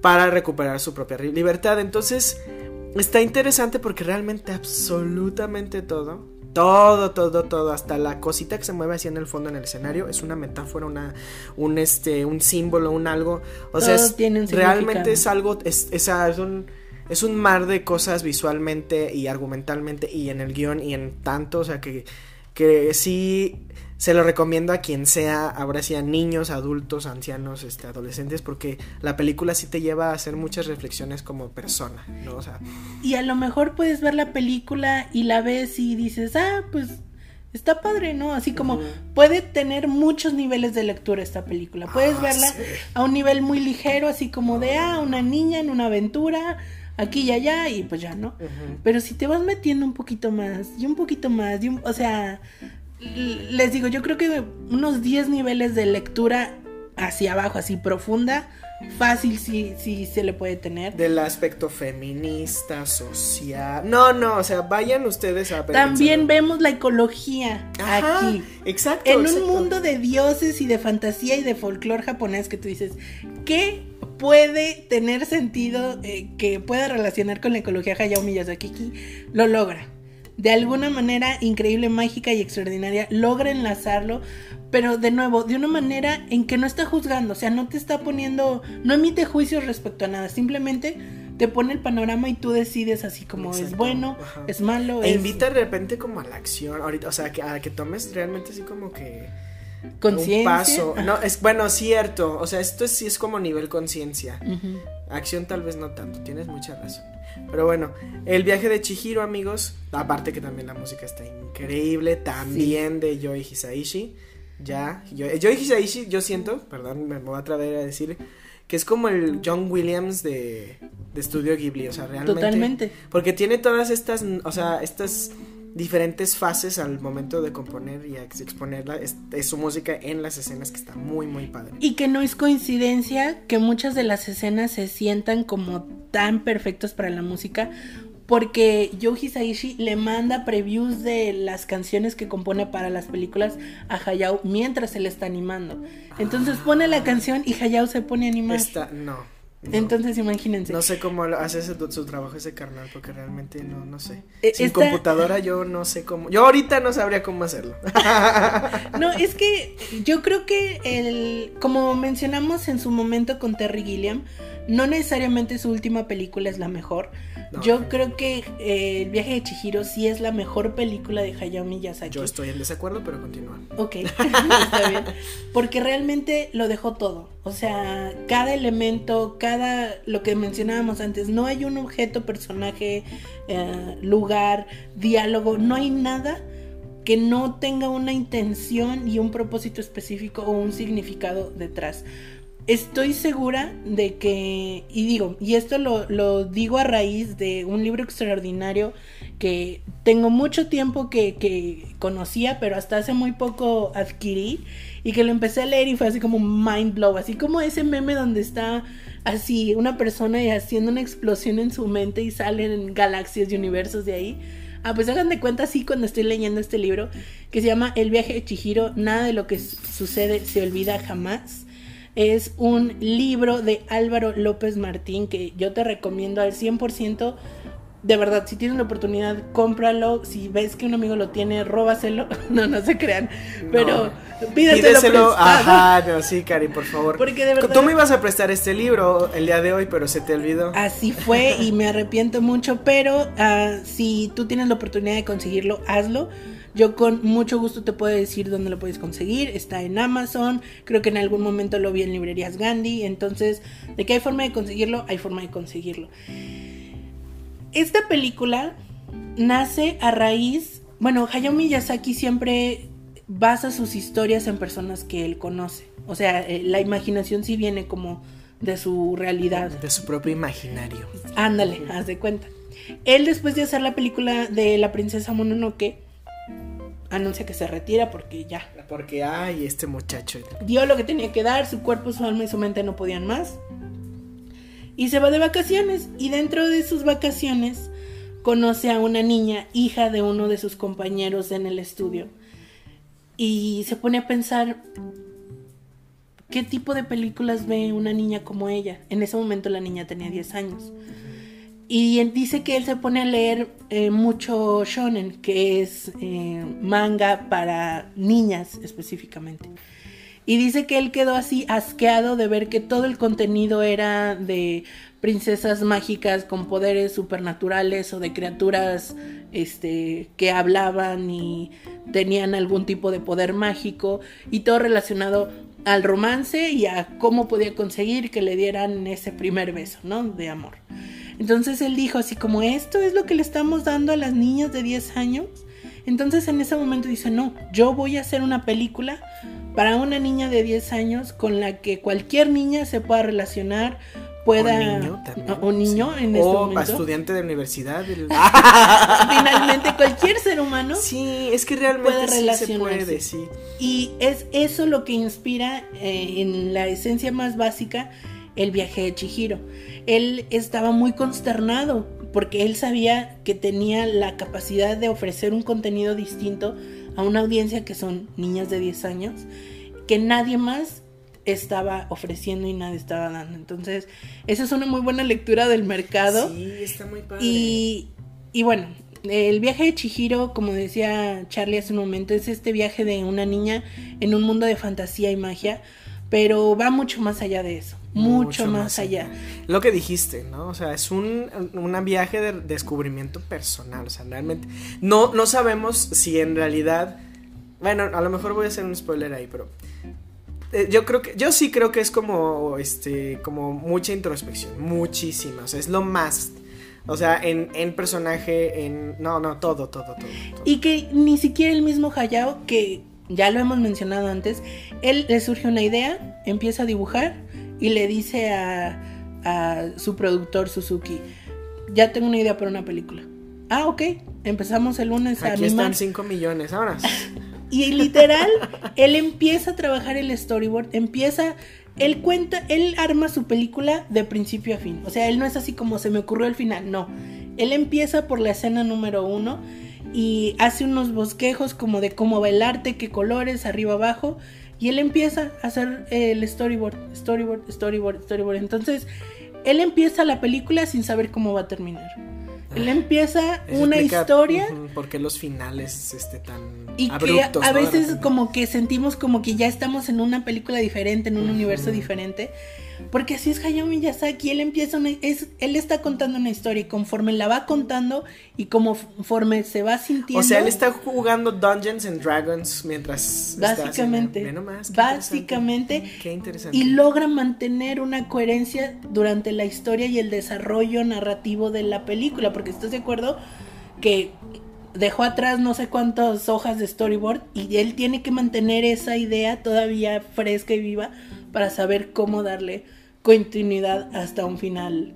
para recuperar su propia libertad. Entonces, está interesante porque realmente absolutamente todo todo, todo, todo, hasta la cosita que se mueve así en el fondo en el escenario es una metáfora, una, un este, un símbolo, un algo. O sea, es- realmente es algo, es, es, es un, es un mar de cosas visualmente y argumentalmente y en el guion y en tanto, o sea que, que sí se lo recomiendo a quien sea, ahora sí a niños, adultos, ancianos, este, adolescentes, porque la película sí te lleva a hacer muchas reflexiones como persona, ¿no? O sea, Y a lo mejor puedes ver la película y la ves y dices, ah, pues está padre, ¿no? Así como puede tener muchos niveles de lectura esta película. Puedes Ah, verla sí. a un nivel muy ligero, así como de, ah, una niña en una aventura, aquí y allá, y pues ya, ¿no? Pero si te vas metiendo un poquito más y un poquito más, y un- o sea, les digo, yo creo que unos 10 niveles de lectura hacia abajo, así profunda, fácil sí, sí se le puede tener. Del aspecto feminista, social. No, no, o sea, vayan ustedes a ver. También vemos la ecología Ajá, aquí. Exacto. En un mundo de dioses y de fantasía y de folclore japonés que tú dices, ¿qué puede tener sentido eh, que pueda relacionar con la ecología Hayao Miyazaki? Lo logra. De alguna manera increíble, mágica y extraordinaria, logra enlazarlo, pero de nuevo, de una manera en que no está juzgando, o sea, no te está poniendo, no emite juicios respecto a nada, simplemente te pone el panorama y tú decides así como es bueno, ajá. es malo, E es... invita de repente como a la acción, ahorita, o sea, que, a que tomes realmente así como que Conciencia. Un paso. No, es bueno, cierto. O sea, esto sí es como nivel conciencia. Acción tal vez no tanto, tienes mucha razón. Pero bueno, el viaje de Chihiro, amigos, aparte que también la música está increíble, también de Yoi Hisaishi. Ya, yo, Yoi Hisaishi, yo siento, perdón, me voy a atrever a decir que es como el John Williams de, de Studio Ghibli, o sea, realmente. Totalmente. Porque tiene todas estas, o sea, estas diferentes fases al momento de componer y ex- exponer la- es- es su música en las escenas que está muy, muy padre. Y que no es coincidencia que muchas de las escenas se sientan como tan perfectos para la música. Porque Joe Hisaishi le manda previews de las canciones que compone para las películas a Hayao mientras se le está animando. Entonces pone la canción y Hayao se pone a animar. Esta, no. No. Entonces imagínense. No sé cómo hace ese- su trabajo ese carnal, porque realmente no, no sé. Eh, Sin esta- computadora yo no sé cómo. Yo ahorita no sabría cómo hacerlo. No, es que yo creo que el, como mencionamos en su momento con Terry Gilliam, no necesariamente su última película es la mejor. No. Yo creo que eh, El viaje de Chihiro sí es la mejor película de Hayao Miyazaki. Yo estoy en desacuerdo, pero continúa. Ok, está bien. Porque realmente lo dejó todo. O sea, cada elemento, cada lo que mencionábamos antes, no hay un objeto, personaje, eh, lugar, diálogo, no hay nada que no tenga una intención y un propósito específico o un significado detrás. Estoy segura de que, y digo, y esto lo, lo digo a raíz de un libro extraordinario que tengo mucho tiempo que, que conocía, pero hasta hace muy poco adquirí y que lo empecé a leer y fue así como mind blow, así como ese meme donde está así una persona y haciendo una explosión en su mente y salen galaxias y universos de ahí. Ah, pues hagan de cuenta así cuando estoy leyendo este libro que se llama El viaje de Chihiro, nada de lo que su- sucede se olvida jamás. Es un libro de Álvaro López Martín que yo te recomiendo al 100%. De verdad, si tienes la oportunidad, cómpralo. Si ves que un amigo lo tiene, róbaselo. No, no se crean. Pero pídeselo, Pídeselo. prestado. Ajá, no, sí, Cari, por favor. Porque de verdad- Tú me ibas a prestar este libro el día de hoy, pero se te olvidó. Así fue y me arrepiento mucho, pero ah, si tú tienes la oportunidad de conseguirlo, hazlo. Yo con mucho gusto te puedo decir dónde lo puedes conseguir. Está en Amazon, creo que en algún momento lo vi en librerías Gandhi. Entonces, de que hay forma de conseguirlo, hay forma de conseguirlo. Esta película nace a raíz, bueno, Hayao Miyazaki siempre basa sus historias en personas que él conoce. O sea, eh, la imaginación sí viene como de su realidad. De su propio imaginario. Ándale, haz de cuenta. Él después de hacer la película de la princesa Mononoke, anuncia que se retira porque ya Porque, ay, este muchacho. dio lo que tenía que dar, su cuerpo, su alma y su mente no podían más. Y se va de vacaciones y dentro de sus vacaciones conoce a una niña, hija de uno de sus compañeros en el estudio. Y se pone a pensar, ¿qué tipo de películas ve una niña como ella? En ese momento la niña tenía 10 años. Y él dice que él se pone a leer eh, mucho shonen, que es eh, manga para niñas específicamente. Y dice que él quedó así asqueado de ver que todo el contenido era de princesas mágicas con poderes supernaturales o de criaturas este que hablaban y tenían algún tipo de poder mágico y todo relacionado al romance y a cómo podía conseguir que le dieran ese primer beso, ¿no? De amor. Entonces él dijo así como esto es lo que le estamos dando a las niñas de 10 años. Entonces en ese momento dice, no, yo voy a hacer una película para una niña de 10 años con la que cualquier niña se pueda relacionar, pueda... O niño también. O niño sí. en este O momento. estudiante de universidad. el- Finalmente cualquier ser humano. Sí, es que realmente Puede sí se relacionarse. puede, sí. Y es eso lo que inspira eh, en la esencia más básica el viaje de Chihiro. Él estaba muy consternado porque él sabía que tenía la capacidad de ofrecer un contenido distinto a una audiencia que son niñas de 10 años, que nadie más estaba ofreciendo y nadie estaba dando. Entonces, esa es una muy buena lectura del mercado. Sí, está muy padre. Y, y bueno, el viaje de Chihiro, como decía Charlie hace un momento, es este viaje de una niña en un mundo de fantasía y magia, pero va mucho más allá de eso, mucho, más, allá. Lo que dijiste, ¿no? O sea, es un, un viaje de descubrimiento personal. O sea, realmente. No, no sabemos si en realidad. Bueno, a lo mejor voy a hacer un spoiler ahí, pero eh, yo creo que yo sí creo que es como este como mucha introspección, muchísima, o sea, es lo más o sea, en, en personaje, en no, no, todo, todo, todo, todo. Y que ni siquiera el mismo Hayao que ya lo hemos mencionado antes, él le surge una idea, empieza a dibujar y le dice a, a su productor Suzuki, ya tengo una idea para una película. Ah, ok, empezamos el lunes a Aquí animar. están 5 millones ahora. Y literal, él empieza a trabajar el storyboard, empieza, él cuenta, él arma su película de principio a fin. O sea, él no es así como se me ocurrió al final, no. Él empieza por la escena número uno y hace unos bosquejos como de cómo va el arte, qué colores, arriba, abajo. Y él empieza a hacer el storyboard, storyboard, storyboard, storyboard. Entonces, él empieza la película sin saber cómo va a terminar. Él empieza Eso una explica, historia ujú, ¿Por qué los finales este, tan y que abruptos? a ¿no? De veces como que sentimos como que ya estamos en una película diferente, en un universo diferente. Porque así es Hayao Miyazaki, él empieza una, es, él está contando una historia y conforme la va contando y conforme se va sintiendo. O sea, él está jugando Dungeons and Dragons mientras. está Básicamente, Ve nomás, qué básicamente, interesante. Qué interesante. y logra mantener una coherencia durante la historia y el desarrollo narrativo de la película, porque estás de acuerdo que dejó atrás no sé cuántas hojas de storyboard y él tiene que mantener esa idea todavía fresca y viva para saber cómo darle continuidad hasta un final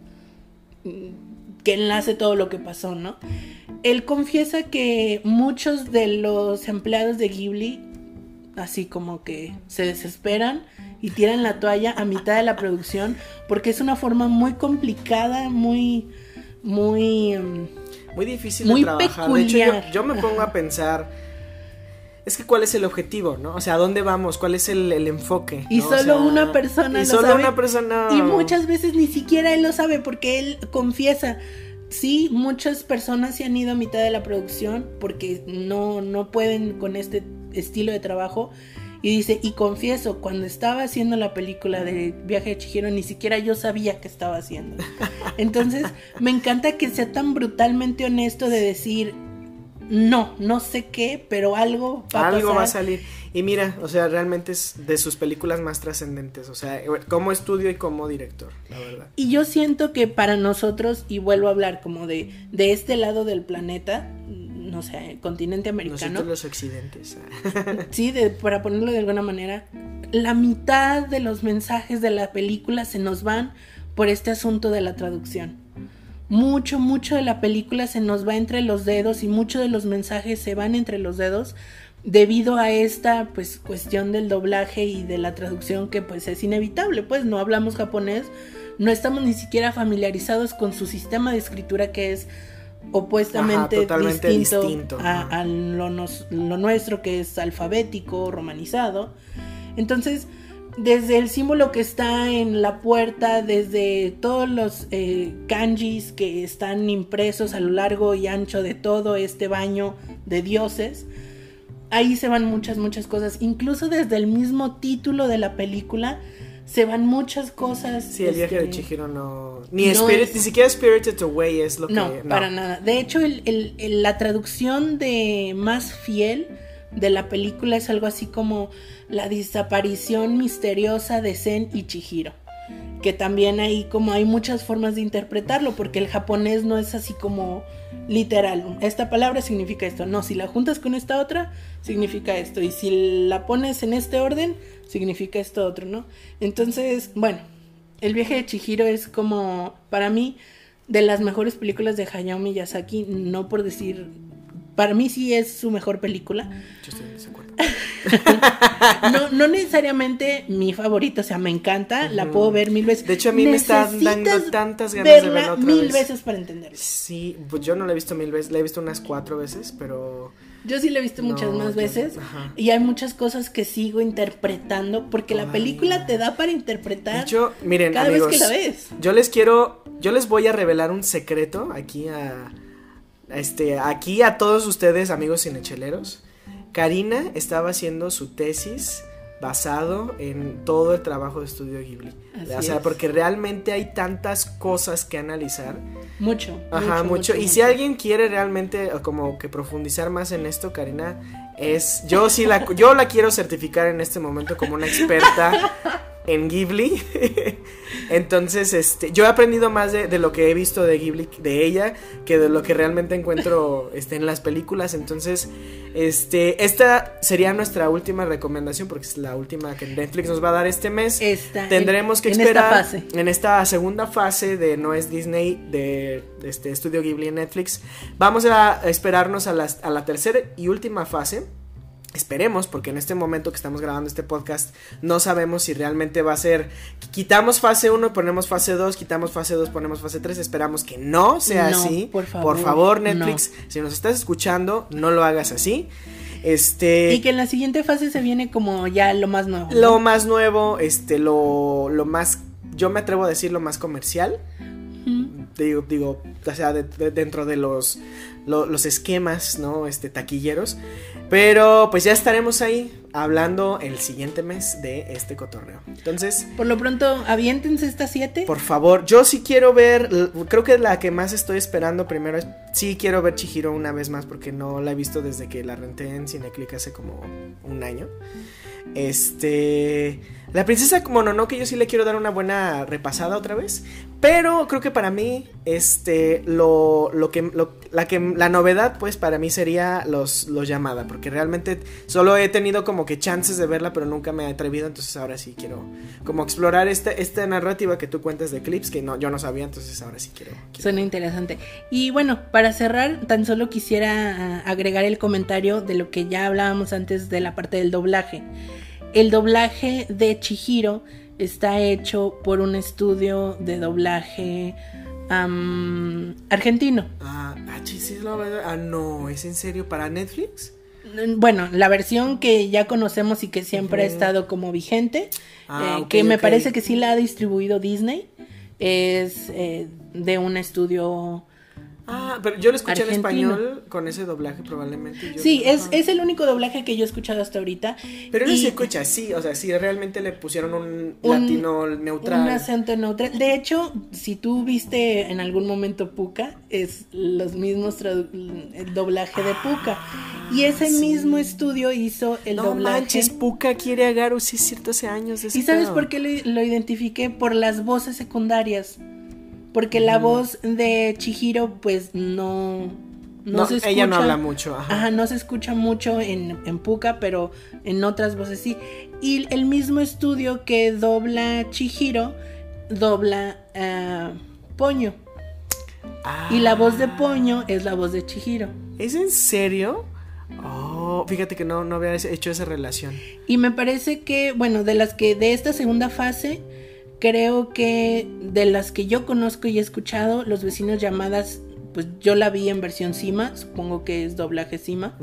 mm, que enlace todo lo que pasó, ¿no? Él confiesa que muchos de los empleados de Ghibli así como que se desesperan y tiran la toalla a mitad de la producción porque es una forma muy complicada, muy muy mm, Muy difícil muy de trabajar. De hecho, yo, peculiar. yo me pongo a pensar. Es que cuál es el objetivo, ¿no? O sea, ¿a dónde vamos? ¿Cuál es el, el enfoque? Y ¿no? O solo sea, una persona Y lo solo sabe. una persona. y muchas veces ni siquiera él lo sabe porque él confiesa. Sí, muchas personas se han ido a mitad de la producción porque no, no pueden con este estilo de trabajo. Y dice, y confieso, cuando estaba haciendo la película de Viaje de Chihiro, ni siquiera yo sabía que estaba haciendo. Entonces, me encanta que sea tan brutalmente honesto de decir, no, no sé qué, pero algo va a Algo va a pasar. salir. Y mira, o sea, realmente es de sus películas más trascendentes. O sea, como estudio y como director, la verdad. Y yo siento que para nosotros, y vuelvo a hablar como de, de este lado del planeta, no sé, continente americano, Nosotros los occidentes. sí, de, para ponerlo de alguna manera, la mitad de los mensajes de la película se nos van por este asunto de la traducción. Mucho, mucho de la película se nos va entre los dedos y muchos de los mensajes se van entre los dedos debido a esta pues cuestión del doblaje y de la traducción que pues es inevitable, pues no hablamos japonés, no estamos ni siquiera familiarizados con su sistema de escritura que es opuestamente Ajá, distinto, distinto, a, lo, nos- lo nuestro que es alfabético, romanizado. Entonces, desde el símbolo que está en la puerta, desde todos los eh, kanjis que están impresos a lo largo y ancho de todo este baño de dioses, ahí se van muchas, muchas cosas. Incluso desde el mismo título de la película, se van muchas cosas. Sí, el viaje de este, Chihiro no. Ni, no Spirit, es- ni siquiera Spirited Away es lo que. No, para nada. De hecho, el- el- el- la traducción de más fiel de la película es algo así como la desaparición misteriosa de Zen y Chihiro. Que también hay como hay muchas formas de interpretarlo, porque el japonés no es así como literal. Esta palabra significa esto. No, si la juntas con esta otra, significa esto. Y si la pones en este orden, significa esto otro, ¿no? Entonces, bueno, el viaje de Chihiro es como, para mí, de las mejores películas de Hayao Miyazaki, no por decir, para mí sí es su mejor película. Yo estoy en desacuerdo. No, no necesariamente mi favorito, o sea, me encanta, la puedo ver mil veces. De hecho, a mí me están dando tantas ganas de verla otra mil vez. veces para entenderla. Sí, pues yo no la he visto mil veces, la he visto unas cuatro veces, pero. Yo sí la he visto muchas más yo- veces ajá. y hay muchas cosas que sigo interpretando porque la película te da para interpretar De hecho, miren, cada amigos, vez que la ves. yo les quiero, yo les voy a revelar un secreto aquí a este, aquí a todos ustedes, amigos cinecheleros. Karina estaba haciendo su tesis basado en todo el trabajo de estudio Ghibli. Así o sea, es. porque realmente hay tantas cosas que analizar. Mucho. Ajá, mucho. y si alguien quiere realmente eh, como que profundizar más en esto, Karina, es yo sí la yo la quiero certificar en este momento como una experta en Ghibli. Entonces, este, yo he aprendido más de, de lo que he visto de Ghibli de ella que de lo que realmente encuentro este, en las películas. Entonces, este, esta sería nuestra última recomendación porque es la última que Netflix nos va a dar este mes. Esta, Tendremos que en esperar esta fase. en esta segunda fase de No es Disney de, de este estudio Ghibli en Netflix. Vamos a esperarnos a, las- a la tercera y última fase. Esperemos, porque en este momento que estamos grabando este podcast, no sabemos si realmente va a ser. Quitamos fase 1, ponemos fase 2, quitamos fase 2, ponemos fase 3. Esperamos que no sea No, así. por favor, Por favor, Netflix, si nos estás escuchando, no lo hagas así. Este. Y que en la siguiente fase se viene como ya lo más nuevo. ¿no? Lo más nuevo, este, lo, lo más, yo me atrevo a decir lo más comercial, digo, digo, o sea, de- de- dentro de los, lo- los esquemas, ¿no? Este, taquilleros, pero pues ya estaremos ahí hablando el siguiente mes de este cotorreo. Entonces, Por lo pronto, aviéntense estas siete. por favor, yo sí quiero ver, creo que la que más estoy esperando primero es, sí quiero ver Chihiro una vez más porque no la he visto desde que la renté en Cineclick hace como un año. Este, la princesa Mononoke yo sí le quiero dar una buena repasada otra vez, pero creo que para mí este lo, lo que lo- la que la novedad pues para mí sería los los llamada, porque realmente solo he tenido como que chances de verla, pero nunca me he atrevido, entonces ahora sí quiero como explorar esta esta narrativa que tú cuentas de clips que no yo no sabía, entonces ahora sí quiero. quiero. Suena interesante. Y bueno, para cerrar, tan solo quisiera ah, agregar el comentario de lo que ya hablábamos antes de la parte del doblaje. El doblaje de Chihiro está hecho por un estudio de doblaje argentino. Ah, ah, sí, sí, la verdad. Ah, no, ¿es en serio para Netflix? Bueno, la versión que ya conocemos y que siempre ha estado como vigente, Ah, eh, ok, que me parece que sí la ha distribuido Disney, es eh, de un estudio Ah, pero yo lo escuché en español con ese doblaje probablemente. yo Sí, no- es, es el único doblaje que yo he escuchado hasta ahorita. Pero no Y se escucha así, o sea, sí, realmente le pusieron un, Un- latino neutral. Un acento neutral. De hecho, si tú viste en algún momento Puka, es los mismos el doblaje de Puka. Y ese Ah, sí. mismo estudio hizo el no doblaje. manches, Puka quiere a Garu, sí cierto, hace años de ese ¿Y sabes pedo. por qué lo, lo identifiqué? Por las voces secundarias. Porque la voz de Chihiro, pues no. No, No, se escucha. ella no habla mucho, ajá. Ajá, no se escucha mucho en, en Puka, pero en otras voces sí. Y el mismo estudio que dobla Chihiro, dobla a Poño. Y la voz de Ah, Poño es la voz de Chihiro. ¿Es en serio? Oh, fíjate que no, no había hecho esa relación. Y me parece que, bueno, de las que de esta segunda fase, creo que de las que yo conozco y he escuchado, Los vecinos llamadas, pues yo la vi en versión Cima, supongo que es doblaje Cima.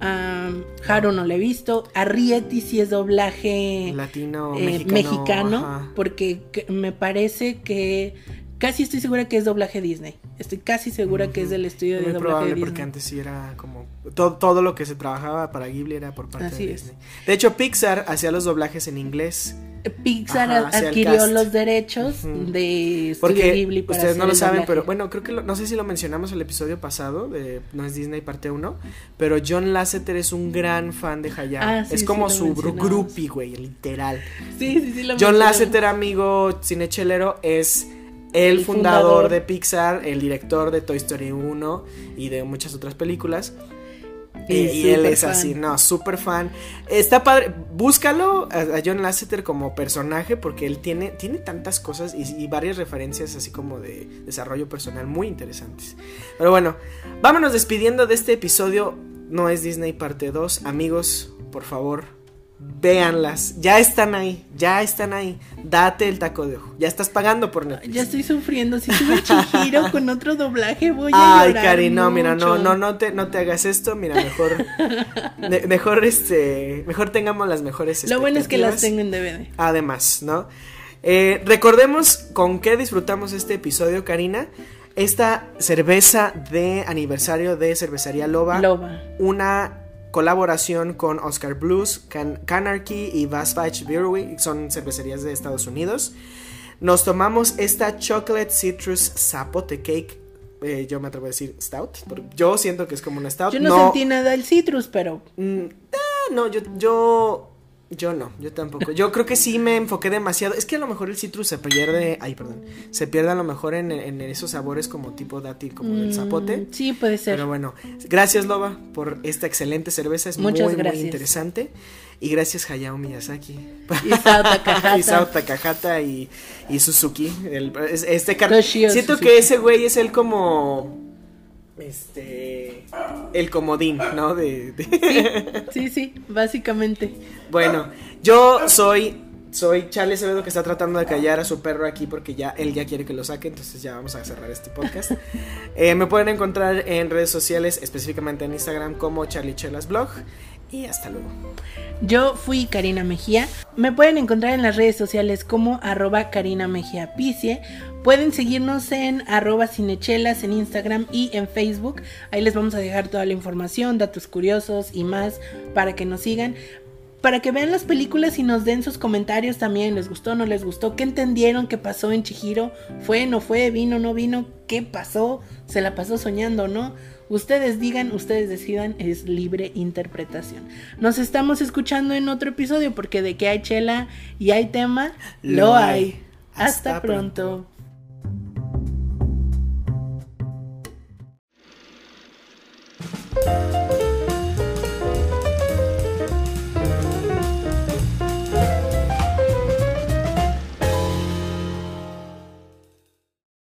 A Haru no la he visto. Arrietty sí es doblaje Latino, eh, mexicano. porque que- me parece que casi estoy segura que es doblaje Disney. Estoy casi segura que es del estudio de doblaje probable Disney. porque antes sí era como todo, todo lo que se trabajaba para Ghibli era por parte Así de es. Disney. De hecho, Pixar hacía los doblajes en inglés. Pixar Ajá, adquirió los derechos de Studio Porque Ghibli para ustedes no lo saben, pero bueno, creo que lo- no sé si lo mencionamos el episodio pasado de No es Disney parte 1, pero John Lasseter es un gran fan de Hayao. Ah, sí, es como su groupie, güey, literal. Sí, sí, sí, lo John. Lasseter, amigo cinechelero, es el, El fundador, fundador. de Pixar, el director de Toy Story 1 y de muchas otras películas. Y Y, él es fan. así, no, súper fan. Está padre, búscalo a, a John Lasseter como personaje porque él tiene, tiene tantas cosas y, y varias referencias así como de desarrollo personal muy interesantes. Pero bueno, vámonos despidiendo de este episodio. No es Disney parte 2. Amigos, por favor, véanlas. Ya están ahí, ya están ahí. Date el taco de ojo. Ya estás pagando por Netflix. Ya estoy sufriendo. Si sube Chihiro con otro doblaje, voy a Ay, llorar. Cari, no, mira, no, no, no te, no te hagas esto, mira, mejor, me- mejor, este, mejor tengamos las mejores Lo bueno es que las tengo en DVD. Además, ¿no? Eh, recordemos con qué disfrutamos este episodio, Karina. Esta cerveza de aniversario de Cervecería Loba. Loba. Una colaboración con Oscar Blues, Can Canarchy y Vasfach Brewery, son cervecerías de Estados Unidos. Nos tomamos esta Chocolate Citrus Zapote Cake. eh, yo me atrevo a decir stout. Yo siento que es como una stout. Yo no, sentí nada del citrus, pero Mm, ah, no, yo, yo, yo no, yo tampoco. Yo creo que sí me enfoqué demasiado. Es que a lo mejor el citrus se pierde, ay, perdón, se pierde a lo mejor en, en esos sabores como tipo dátil, como del mm, zapote. sí puede ser. Pero bueno, gracias Loba por esta excelente cerveza, es Muchas muy, gracias. muy interesante. Y gracias Hayao Miyazaki. Takahata. Isao Takahata y, y Suzuki. el- es- este Toshio Siento Suzuki. que ese güey es el como... Este... El comodín, ¿no? De... de- Sí, sí, básicamente. Bueno, yo soy... Soy Charlie Acevedo que está tratando de callar a su perro aquí porque ya él ya quiere que lo saque, entonces ya vamos a cerrar este podcast. Eh, me pueden encontrar en redes sociales, específicamente en Instagram como Charlie Chelas Blog. Y hasta luego. Yo fui Karina Mejía. Me pueden encontrar en las redes sociales como arroba Karina Mejía Picie. Pueden seguirnos en arroba cinechelas en Instagram y en Facebook. Ahí les vamos a dejar toda la información, datos curiosos y más para que nos sigan. Para que vean las películas y nos den sus comentarios también. ¿Les gustó, no les gustó? ¿Qué entendieron que pasó en Chihiro? ¿Fue, no fue? ¿Vino, no vino? ¿Qué pasó? ¿Se la pasó soñando o no? Ustedes digan, ustedes decidan, es libre interpretación. Nos estamos escuchando en otro episodio porque de que hay chela y hay tema, lo, Lo hay. hay. Hasta, Hasta pronto. pronto. Bye.